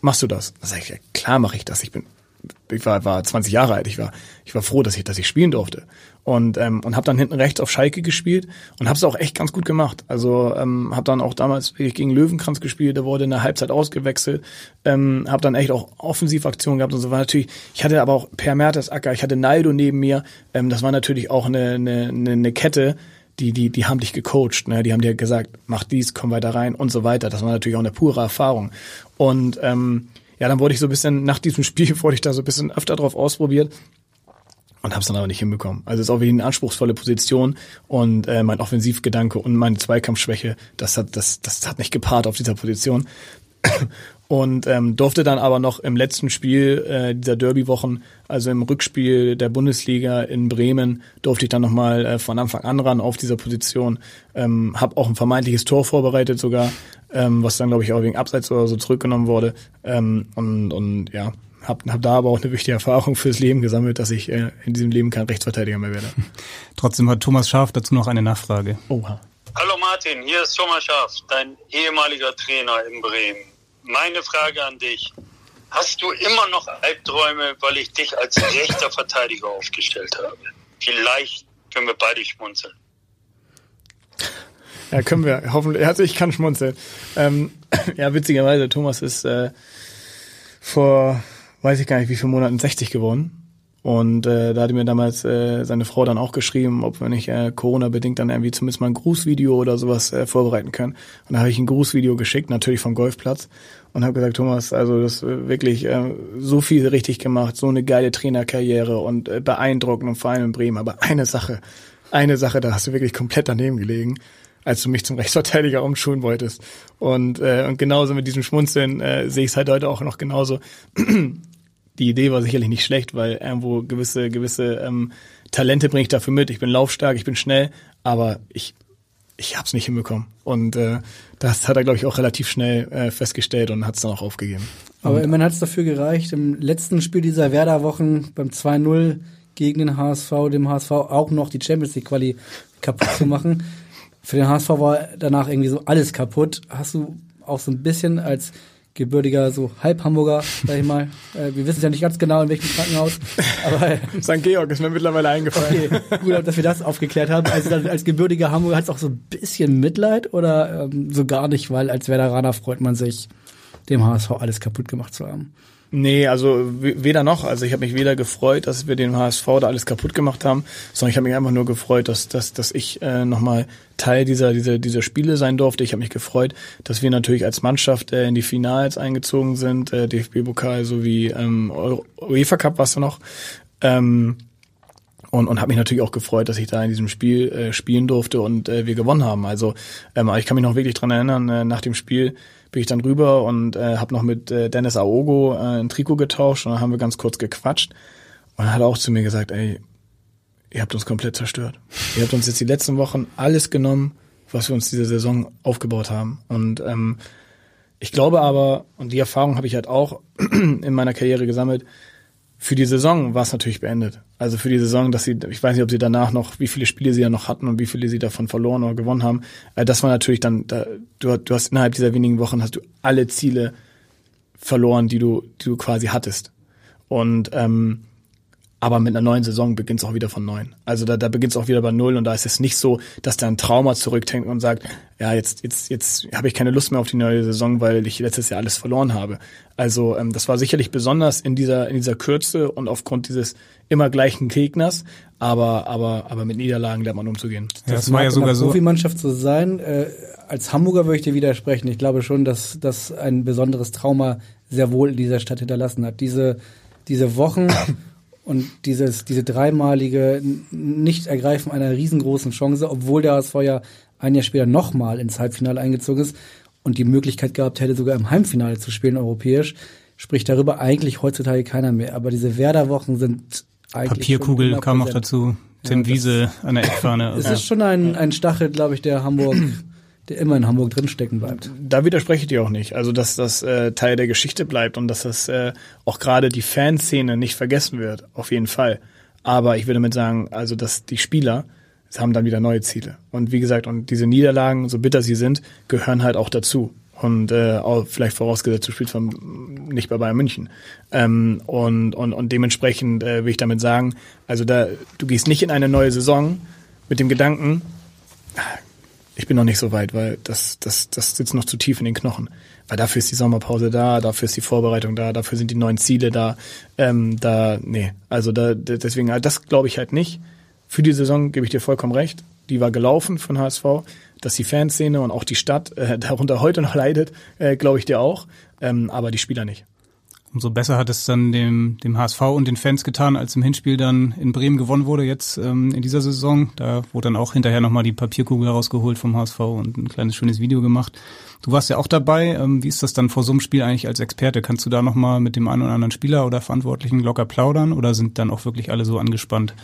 Machst du das? Dann sage ich, ja, klar mache ich das. Ich bin ich war, war 20 Jahre alt, ich war, ich war froh, dass ich, dass ich spielen durfte und ähm, und habe dann hinten rechts auf Schalke gespielt und habe es auch echt ganz gut gemacht. Also ähm, habe dann auch damals gegen Löwenkranz gespielt, der wurde in der Halbzeit ausgewechselt, ähm, habe dann echt auch Offensivaktionen gehabt und so war natürlich. Ich hatte aber auch Per Mertesacker, ich hatte Naldo neben mir. Ähm, das war natürlich auch eine, eine, eine Kette, die, die, die haben dich gecoacht, ne? die haben dir gesagt, mach dies, komm weiter rein und so weiter. Das war natürlich auch eine pure Erfahrung. Und ähm, ja, dann wurde ich so ein bisschen, nach diesem Spiel wurde ich da so ein bisschen öfter drauf ausprobiert und habe es dann aber nicht hinbekommen. Also es ist auch wie eine anspruchsvolle Position und äh, mein Offensivgedanke und meine Zweikampfschwäche, das hat das das hat nicht gepaart auf dieser Position. Und ähm, durfte dann aber noch im letzten Spiel äh, dieser Derby-Wochen, also im Rückspiel der Bundesliga in Bremen, durfte ich dann nochmal äh, von Anfang an ran auf dieser Position. Ähm, habe auch ein vermeintliches Tor vorbereitet sogar, ähm, was dann, glaube ich, auch wegen Abseits oder so zurückgenommen wurde. Ähm, und, und ja, habe hab da aber auch eine wichtige Erfahrung fürs Leben gesammelt, dass ich äh, in diesem Leben kein Rechtsverteidiger mehr werde. Trotzdem hat Thomas Scharf dazu noch eine Nachfrage. Oha. Hallo Martin, hier ist Thomas Scharf, dein ehemaliger Trainer in Bremen. Meine Frage an dich. Hast du immer noch Albträume, weil ich dich als rechter Verteidiger aufgestellt habe? Vielleicht können wir beide schmunzeln. Ja, können wir. Hoffentlich. Also ich kann schmunzeln. Ähm, ja, witzigerweise, Thomas ist äh, vor weiß ich gar nicht, wie viele Monaten 60 geworden. Und äh, da hatte mir damals äh, seine Frau dann auch geschrieben, ob wir nicht äh, Corona-bedingt dann irgendwie zumindest mal ein Grußvideo oder sowas äh, vorbereiten können. Und da habe ich ein Grußvideo geschickt, natürlich vom Golfplatz. Und habe gesagt, Thomas, also das äh, wirklich äh, so viel richtig gemacht, so eine geile Trainerkarriere und äh, beeindruckend und vor allem in Bremen. Aber eine Sache, eine Sache, da hast du wirklich komplett daneben gelegen als du mich zum Rechtsverteidiger umschulen wolltest. Und, äh, und genauso mit diesem Schmunzeln äh, sehe ich es halt heute auch noch genauso. Die Idee war sicherlich nicht schlecht, weil irgendwo gewisse, gewisse ähm, Talente bringe ich dafür mit. Ich bin laufstark, ich bin schnell, aber ich, ich hab's nicht hinbekommen. Und äh, das hat er, glaube ich, auch relativ schnell äh, festgestellt und hat es dann auch aufgegeben. Aber immerhin hat es dafür gereicht, im letzten Spiel dieser Werder-Wochen beim 2-0 gegen den HSV, dem HSV auch noch die Champions League-Quali kaputt zu machen. Für den HSV war danach irgendwie so alles kaputt. Hast du auch so ein bisschen als gebürtiger so Halb-Hamburger, sag ich mal. Äh, wir wissen ja nicht ganz genau, in welchem Krankenhaus. Aber St. Georg ist mir mittlerweile eingefallen. Okay, gut, dass wir das aufgeklärt haben. Also dann als gebürtiger Hamburger hat es auch so ein bisschen Mitleid oder ähm, so gar nicht, weil als Werderaner freut man sich, dem HSV alles kaputt gemacht zu haben. Nee, also weder noch. Also ich habe mich weder gefreut, dass wir den HSV da alles kaputt gemacht haben, sondern ich habe mich einfach nur gefreut, dass, dass, dass ich äh, nochmal Teil dieser, dieser, dieser Spiele sein durfte. Ich habe mich gefreut, dass wir natürlich als Mannschaft äh, in die Finals eingezogen sind, äh, DFB-Pokal sowie ähm, UEFA Cup was noch. Ähm, und, und habe mich natürlich auch gefreut, dass ich da in diesem Spiel äh, spielen durfte und äh, wir gewonnen haben. Also ähm, ich kann mich noch wirklich dran erinnern, äh, nach dem Spiel bin ich dann rüber und äh, habe noch mit äh, Dennis Aogo äh, ein Trikot getauscht und dann haben wir ganz kurz gequatscht. Und er hat auch zu mir gesagt, ey, ihr habt uns komplett zerstört. Ihr habt uns jetzt die letzten Wochen alles genommen, was wir uns diese Saison aufgebaut haben. Und ähm, ich glaube aber, und die Erfahrung habe ich halt auch in meiner Karriere gesammelt, für die Saison war es natürlich beendet. Also für die Saison, dass sie, ich weiß nicht, ob sie danach noch, wie viele Spiele sie ja noch hatten und wie viele sie davon verloren oder gewonnen haben. Äh, das war natürlich dann, da, du, du hast innerhalb dieser wenigen Wochen hast du alle Ziele verloren, die du, die du quasi hattest. Und ähm, aber mit einer neuen Saison beginnt es auch wieder von neun. Also da, da beginnt es auch wieder bei null und da ist es nicht so, dass da ein Trauma zurückdenkt und sagt, ja, jetzt, jetzt, jetzt habe ich keine Lust mehr auf die neue Saison, weil ich letztes Jahr alles verloren habe. Also ähm, das war sicherlich besonders in dieser, in dieser Kürze und aufgrund dieses immer gleichen Gegners, aber, aber, aber mit Niederlagen lernt man umzugehen. Ja, das, das war ja sogar so. Profimannschaft zu sein. Äh, als Hamburger würde ich dir widersprechen. Ich glaube schon, dass das ein besonderes Trauma sehr wohl in dieser Stadt hinterlassen hat. Diese, diese Wochen und dieses, diese dreimalige Nicht-Ergreifen einer riesengroßen Chance, obwohl der HSV ja ein Jahr später nochmal ins Halbfinale eingezogen ist und die Möglichkeit gehabt hätte, sogar im Halbfinale zu spielen, europäisch, spricht darüber eigentlich heutzutage keiner mehr. Aber diese Werder-Wochen sind eigentlich. Papierkugel kam noch dazu. Tim ja, Wiese an der Eckfahne. Es ist schon ein, ein Stachel, glaube ich, der Hamburg der immer in Hamburg drinstecken bleibt. Da widerspreche ich dir auch nicht. Also, dass das äh, Teil der Geschichte bleibt und dass das äh, auch gerade die Fanszene nicht vergessen wird, auf jeden Fall. Aber ich würde damit sagen, also, dass die Spieler haben dann wieder neue Ziele. Und wie gesagt, und diese Niederlagen, so bitter sie sind, gehören halt auch dazu. Und äh, auch vielleicht vorausgesetzt, du spielst von, nicht bei Bayern München. Ähm, und, und, und dementsprechend äh, will ich damit sagen, also da, du gehst nicht in eine neue Saison mit dem Gedanken, ich bin noch nicht so weit, weil das, das, das sitzt noch zu tief in den Knochen. Weil dafür ist die Sommerpause da, dafür ist die Vorbereitung da, dafür sind die neuen Ziele da. Ähm, da, nee, also da, deswegen, das glaube ich halt nicht. Für die Saison gebe ich dir vollkommen recht. Die war gelaufen von HSV dass die Fanszene und auch die Stadt äh, darunter heute noch leidet, äh, glaube ich dir auch, ähm, aber die Spieler nicht. Umso besser hat es dann dem, dem HSV und den Fans getan, als im Hinspiel dann in Bremen gewonnen wurde, jetzt ähm, in dieser Saison. Da wurde dann auch hinterher nochmal die Papierkugel rausgeholt vom HSV und ein kleines schönes Video gemacht. Du warst ja auch dabei. Ähm, wie ist das dann vor so einem Spiel eigentlich als Experte? Kannst du da nochmal mit dem einen oder anderen Spieler oder Verantwortlichen locker plaudern oder sind dann auch wirklich alle so angespannt,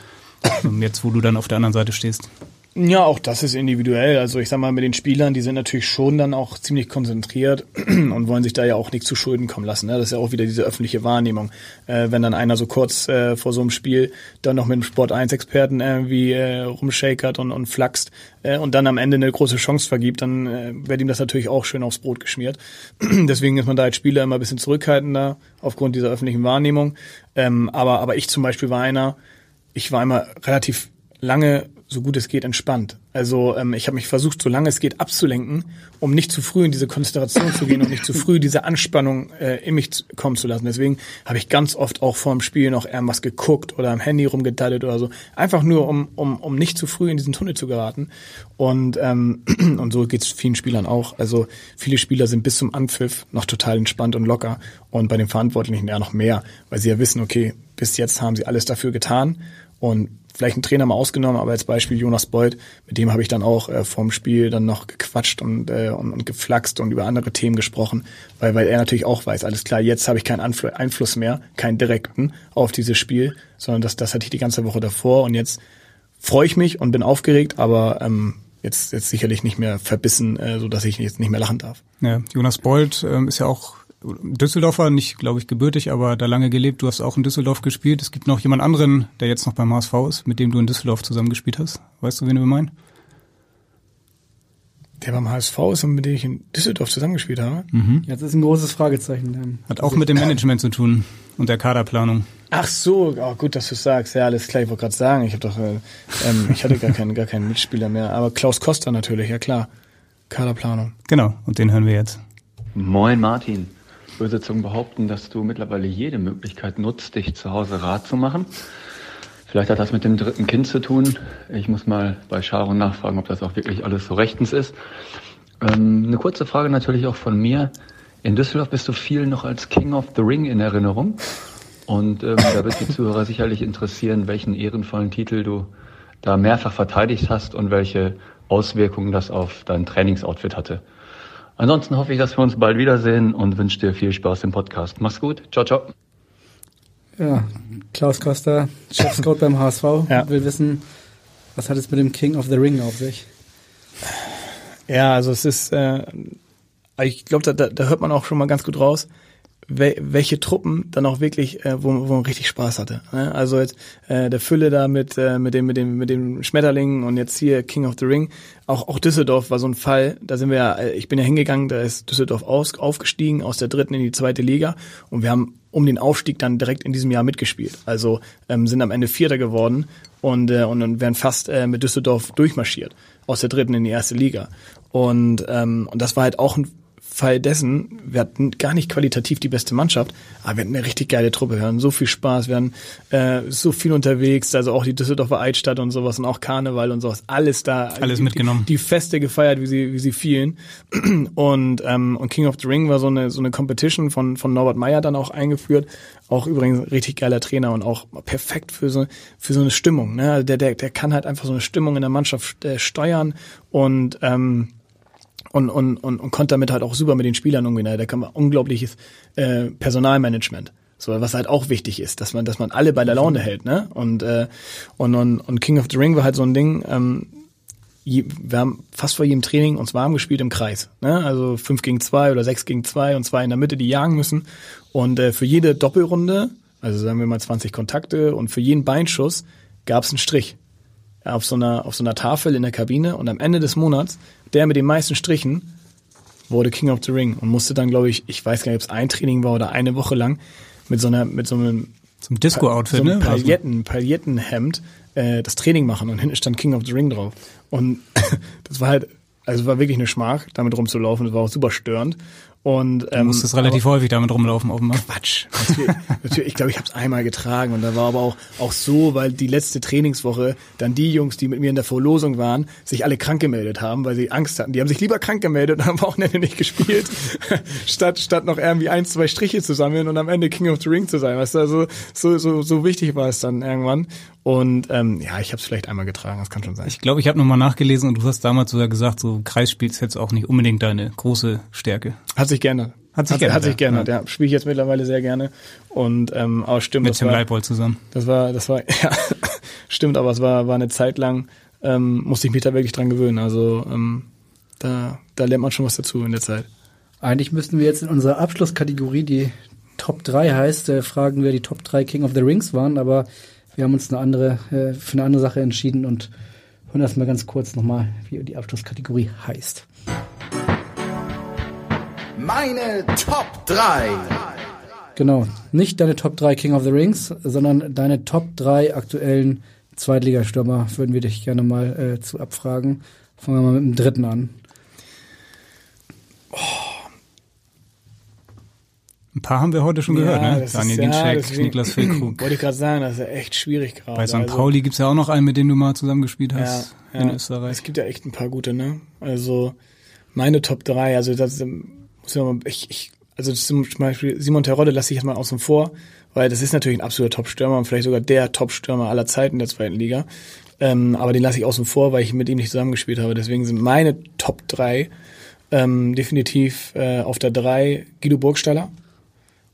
ähm, jetzt wo du dann auf der anderen Seite stehst? Ja, auch das ist individuell. Also ich sag mal, mit den Spielern, die sind natürlich schon dann auch ziemlich konzentriert und wollen sich da ja auch nicht zu Schulden kommen lassen. Ne? Das ist ja auch wieder diese öffentliche Wahrnehmung. Äh, wenn dann einer so kurz äh, vor so einem Spiel dann noch mit einem Sport-1-Experten irgendwie äh, rumshakert und, und flaxt äh, und dann am Ende eine große Chance vergibt, dann äh, wird ihm das natürlich auch schön aufs Brot geschmiert. Deswegen ist man da als Spieler immer ein bisschen zurückhaltender aufgrund dieser öffentlichen Wahrnehmung. Ähm, aber, aber ich zum Beispiel war einer, ich war immer relativ lange so gut es geht entspannt. Also ähm, ich habe mich versucht, so lange es geht, abzulenken, um nicht zu früh in diese Konzentration zu gehen und nicht zu früh diese Anspannung äh, in mich kommen zu lassen. Deswegen habe ich ganz oft auch vor dem Spiel noch irgendwas geguckt oder am Handy rumgeteilt oder so. Einfach nur, um, um, um nicht zu früh in diesen Tunnel zu geraten. Und, ähm, und so geht's vielen Spielern auch. Also viele Spieler sind bis zum Anpfiff noch total entspannt und locker und bei den Verantwortlichen eher noch mehr, weil sie ja wissen, okay, bis jetzt haben sie alles dafür getan und vielleicht ein Trainer mal ausgenommen, aber als Beispiel Jonas Beuth, mit dem habe ich dann auch äh, vorm Spiel dann noch gequatscht und, äh, und, und geflaxt und über andere Themen gesprochen, weil, weil er natürlich auch weiß, alles klar, jetzt habe ich keinen Anfl Einfluss mehr, keinen direkten auf dieses Spiel, sondern das, das hatte ich die ganze Woche davor und jetzt freue ich mich und bin aufgeregt, aber ähm, jetzt, jetzt sicherlich nicht mehr verbissen, äh, so ich jetzt nicht mehr lachen darf. Ja, Jonas Bold ähm, ist ja auch Düsseldorfer, nicht, glaube ich, gebürtig, aber da lange gelebt. Du hast auch in Düsseldorf gespielt. Es gibt noch jemand anderen, der jetzt noch beim HSV ist, mit dem du in Düsseldorf zusammen gespielt hast. Weißt du, wen wir meinen? Der beim HSV ist und mit dem ich in Düsseldorf zusammengespielt habe. Mhm. Jetzt ist ein großes Fragezeichen. Hat auch mit dem Management zu tun und der Kaderplanung. Ach so, oh, gut, dass du sagst. Ja, alles klar. Ich wollte gerade sagen, ich habe doch, äh, ähm, ich hatte gar keinen, gar keinen Mitspieler mehr. Aber Klaus Koster natürlich, ja klar. Kaderplanung. Genau, und den hören wir jetzt. Moin Martin böse Zungen behaupten, dass du mittlerweile jede Möglichkeit nutzt, dich zu Hause rat zu machen. Vielleicht hat das mit dem dritten Kind zu tun. Ich muss mal bei Sharon nachfragen, ob das auch wirklich alles so rechtens ist. Ähm, eine kurze Frage natürlich auch von mir. In Düsseldorf bist du viel noch als King of the Ring in Erinnerung. Und ähm, da wird die Zuhörer sicherlich interessieren, welchen ehrenvollen Titel du da mehrfach verteidigt hast und welche Auswirkungen das auf dein Trainingsoutfit hatte. Ansonsten hoffe ich, dass wir uns bald wiedersehen und wünsche dir viel Spaß im Podcast. Mach's gut. Ciao, ciao. Ja, Klaus Costa, Chefscout beim HSV, ja. will wissen, was hat es mit dem King of the Ring auf sich? Ja, also es ist, äh, ich glaube, da, da hört man auch schon mal ganz gut raus, welche Truppen dann auch wirklich, äh, wo, wo man richtig Spaß hatte. Ne? Also jetzt äh, der Fülle da mit äh, mit dem mit dem mit dem Schmetterling und jetzt hier King of the Ring. Auch auch Düsseldorf war so ein Fall. Da sind wir, ja, äh, ich bin ja hingegangen, da ist Düsseldorf aus, aufgestiegen aus der dritten in die zweite Liga und wir haben um den Aufstieg dann direkt in diesem Jahr mitgespielt. Also ähm, sind am Ende Vierter geworden und äh, und, und werden fast äh, mit Düsseldorf durchmarschiert aus der dritten in die erste Liga. Und ähm, und das war halt auch ein Fall dessen, wir hatten gar nicht qualitativ die beste Mannschaft, aber wir hatten eine richtig geile Truppe. Wir hatten so viel Spaß, wir waren äh, so viel unterwegs, also auch die Düsseldorfer Altstadt und sowas und auch Karneval und sowas, alles da. Alles die, mitgenommen. Die, die, Feste gefeiert, wie sie, wie sie fielen. Und, ähm, und King of the Ring war so eine, so eine Competition von, von Norbert Meyer dann auch eingeführt. Auch übrigens richtig geiler Trainer und auch perfekt für so, für so eine Stimmung. Ne? Also der, der, der kann halt einfach so eine Stimmung in der Mannschaft äh, steuern und ähm, und, und, und, und konnte damit halt auch super mit den Spielern umgehen. Da kann man unglaubliches äh, Personalmanagement. So, was halt auch wichtig ist, dass man, dass man alle bei der Laune hält, ne? Und, äh, und, und, und King of the Ring war halt so ein Ding, ähm, je, wir haben fast vor jedem Training uns warm gespielt im Kreis. Ne? Also fünf gegen zwei oder sechs gegen zwei und zwei in der Mitte, die jagen müssen. Und äh, für jede Doppelrunde, also sagen wir mal 20 Kontakte und für jeden Beinschuss gab es einen Strich auf so einer auf so einer Tafel in der Kabine und am Ende des Monats der mit den meisten Strichen wurde King of the Ring und musste dann, glaube ich, ich weiß gar nicht, ob es ein Training war oder eine Woche lang mit so einer, mit so einem Zum Disco-Outfit, so ne? Pailletten, Paillettenhemd äh, das Training machen und hinten stand King of the Ring drauf. Und das war halt, also war wirklich eine Schmach, damit rumzulaufen. Das war auch super störend. Und Du ähm, musstest relativ häufig damit rumlaufen, offenbar. Quatsch. Natürlich, natürlich, ich glaube, ich habe es einmal getragen und da war aber auch auch so, weil die letzte Trainingswoche dann die Jungs, die mit mir in der Verlosung waren, sich alle krank gemeldet haben, weil sie Angst hatten. Die haben sich lieber krank gemeldet und am Wochenende nicht gespielt, statt statt noch irgendwie ein, zwei Striche zu sammeln und am Ende King of the Ring zu sein. Weißt du, also so so so wichtig war es dann irgendwann. Und ähm, ja, ich habe es vielleicht einmal getragen, das kann schon sein. Ich glaube, ich habe nochmal nachgelesen und du hast damals sogar gesagt, so Kreisspiel ist jetzt auch nicht unbedingt deine große Stärke. Hat sich geändert. Hat sich geändert, Hat sich ja. geändert, ja. Spiele ich jetzt mittlerweile sehr gerne. Und ähm, aber stimmt, Mit das Tim war, Leipold zusammen. Das war, das war, ja, stimmt, aber es war, war eine Zeit lang, ähm, musste ich mich da wirklich dran gewöhnen. Also ähm, da, da lernt man schon was dazu in der Zeit. Eigentlich müssten wir jetzt in unserer Abschlusskategorie, die Top 3 heißt, äh, fragen, wer die Top 3 King of the Rings waren, aber wir haben uns eine andere, äh, für eine andere Sache entschieden und hören erstmal ganz kurz nochmal, wie die Abschlusskategorie heißt. Meine Top 3. Genau, nicht deine Top 3 King of the Rings, sondern deine Top 3 aktuellen Zweitligastürmer würden wir dich gerne mal äh, zu abfragen. Fangen wir mal mit dem dritten an. Ein paar haben wir heute schon gehört, ne? das Daniel ist- ja, Ginczek, deswegen- Niklas Füllkrug. Wollte ich gerade sagen, das ist ja echt schwierig gerade. Bei St. Also- Pauli gibt's ja auch noch einen, mit dem du mal zusammengespielt hast ja, in ja. Österreich. Es gibt ja echt ein paar gute, ne? Also meine Top 3, also das ähm, muss ich, mal, ich, ich also zum Beispiel Simon Terodde lasse ich jetzt mal außen vor, weil das ist natürlich ein absoluter Top-Stürmer und vielleicht sogar der Top-Stürmer aller Zeiten der zweiten Liga. Ähm, aber den lasse ich außen vor, weil ich mit ihm nicht zusammengespielt habe. Deswegen sind meine Top 3 ähm, definitiv äh, auf der 3 Guido Burgstaller,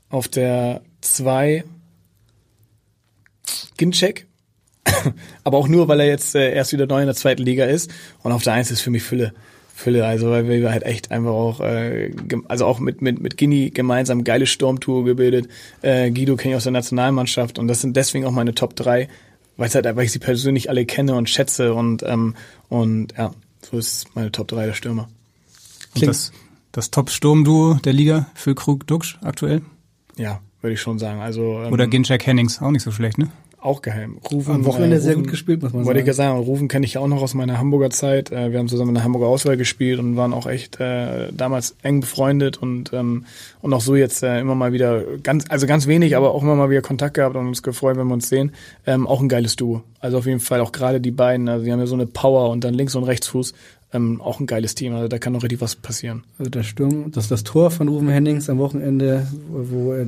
auf der 2 Ginczek, aber auch nur, weil er jetzt äh, erst wieder neu in der zweiten Liga ist. Und auf der Eins ist für mich Fülle. Fülle, also weil wir halt echt einfach auch, äh, also auch mit, mit, mit Guinea gemeinsam geile Sturmtour gebildet. Äh, Guido kenne ich aus der Nationalmannschaft und das sind deswegen auch meine Top 3, weil es halt, weil ich sie persönlich alle kenne und schätze und, ähm, und ja, so ist meine Top 3 der Stürmer. Und das, das Top-Sturmduo der Liga, Füllkrug, Duxch aktuell? Ja, würde ich schon sagen. Also, ähm, Oder Ginczek Hennings, auch nicht so schlecht, ne? Auch geheim. Rufen, Am Wochenende äh, sehr Rufen- gut gespielt, muss man Wollte ich sagen. ja sagen, Rufen kenne ich ja auch noch aus meiner Hamburger Zeit. Äh, Wir haben zusammen in der Hamburger Auswahl gespielt und waren auch echt äh, damals eng befreundet und ähm, und auch so jetzt äh, immer mal wieder ganz, also ganz wenig, aber auch immer mal wieder Kontakt gehabt und uns gefreut, wenn wir uns sehen. Ähm, auch ein geiles Duo. Also auf jeden Fall auch gerade die beiden, also die haben ja so eine Power und dann links und rechts Fuß. Ähm, auch ein geiles Team, also da kann noch richtig was passieren. Also der Sturm, das das Tor von Ruven Hennings am Wochenende, wo äh,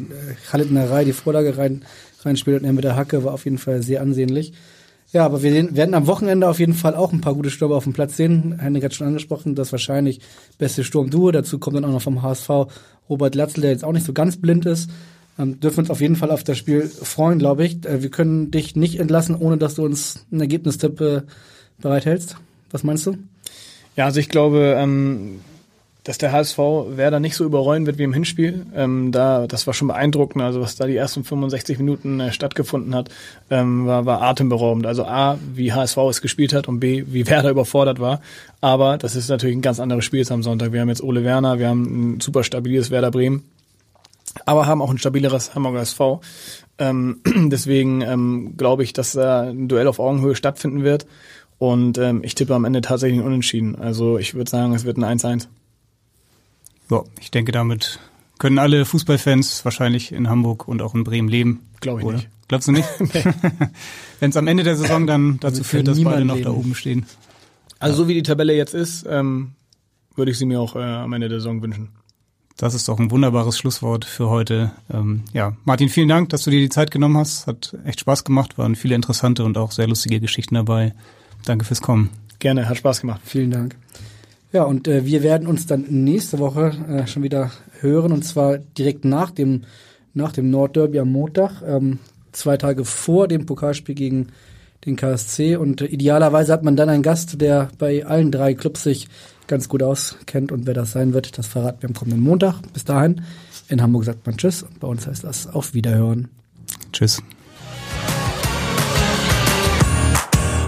Khalid Narei die Vorlage rein reinspielt und er mit der Hacke war auf jeden Fall sehr ansehnlich. Ja, aber wir werden am Wochenende auf jeden Fall auch ein paar gute Stürmer auf dem Platz sehen. Henrik hat schon angesprochen, das wahrscheinlich beste Sturmduo. Dazu kommt dann auch noch vom HSV Robert Latzel, der jetzt auch nicht so ganz blind ist. Ähm, dürfen uns auf jeden Fall auf das Spiel freuen, glaube ich. Äh, wir können dich nicht entlassen, ohne dass du uns einen Ergebnistipp äh, bereithältst. Was meinst du? Ja, also ich glaube, ähm, dass der HSV Werder nicht so überrollen wird wie im Hinspiel. Ähm, da, das war schon beeindruckend. Also was da die ersten 65 Minuten äh, stattgefunden hat, ähm, war, war atemberaubend. Also A, wie HSV es gespielt hat und B, wie Werder überfordert war. Aber das ist natürlich ein ganz anderes Spiel jetzt am Sonntag. Wir haben jetzt Ole Werner, wir haben ein super stabiles Werder Bremen, aber haben auch ein stabileres Hamburger SV. Ähm, deswegen ähm, glaube ich, dass da ein Duell auf Augenhöhe stattfinden wird. Und ähm, ich tippe am Ende tatsächlich Unentschieden. Also ich würde sagen, es wird ein 1-1. Ja, ich denke, damit können alle Fußballfans wahrscheinlich in Hamburg und auch in Bremen leben. Glaube ich oder? nicht. Glaubst du nicht? Wenn es am Ende der Saison dann dazu kann führt, dass beide noch da leben. oben stehen. Also so wie die Tabelle jetzt ist, ähm, würde ich sie mir auch äh, am Ende der Saison wünschen. Das ist doch ein wunderbares Schlusswort für heute. Ähm, ja, Martin, vielen Dank, dass du dir die Zeit genommen hast. Hat echt Spaß gemacht, waren viele interessante und auch sehr lustige Geschichten dabei. Danke fürs Kommen. Gerne, hat Spaß gemacht. Vielen Dank. Ja, und äh, wir werden uns dann nächste Woche äh, schon wieder hören und zwar direkt nach dem nach dem Nordderby am Montag, ähm, zwei Tage vor dem Pokalspiel gegen den KSC und äh, idealerweise hat man dann einen Gast, der bei allen drei Clubs sich ganz gut auskennt und wer das sein wird, das verraten wir am kommenden Montag. Bis dahin, in Hamburg sagt man Tschüss und bei uns heißt das auf Wiederhören. Tschüss.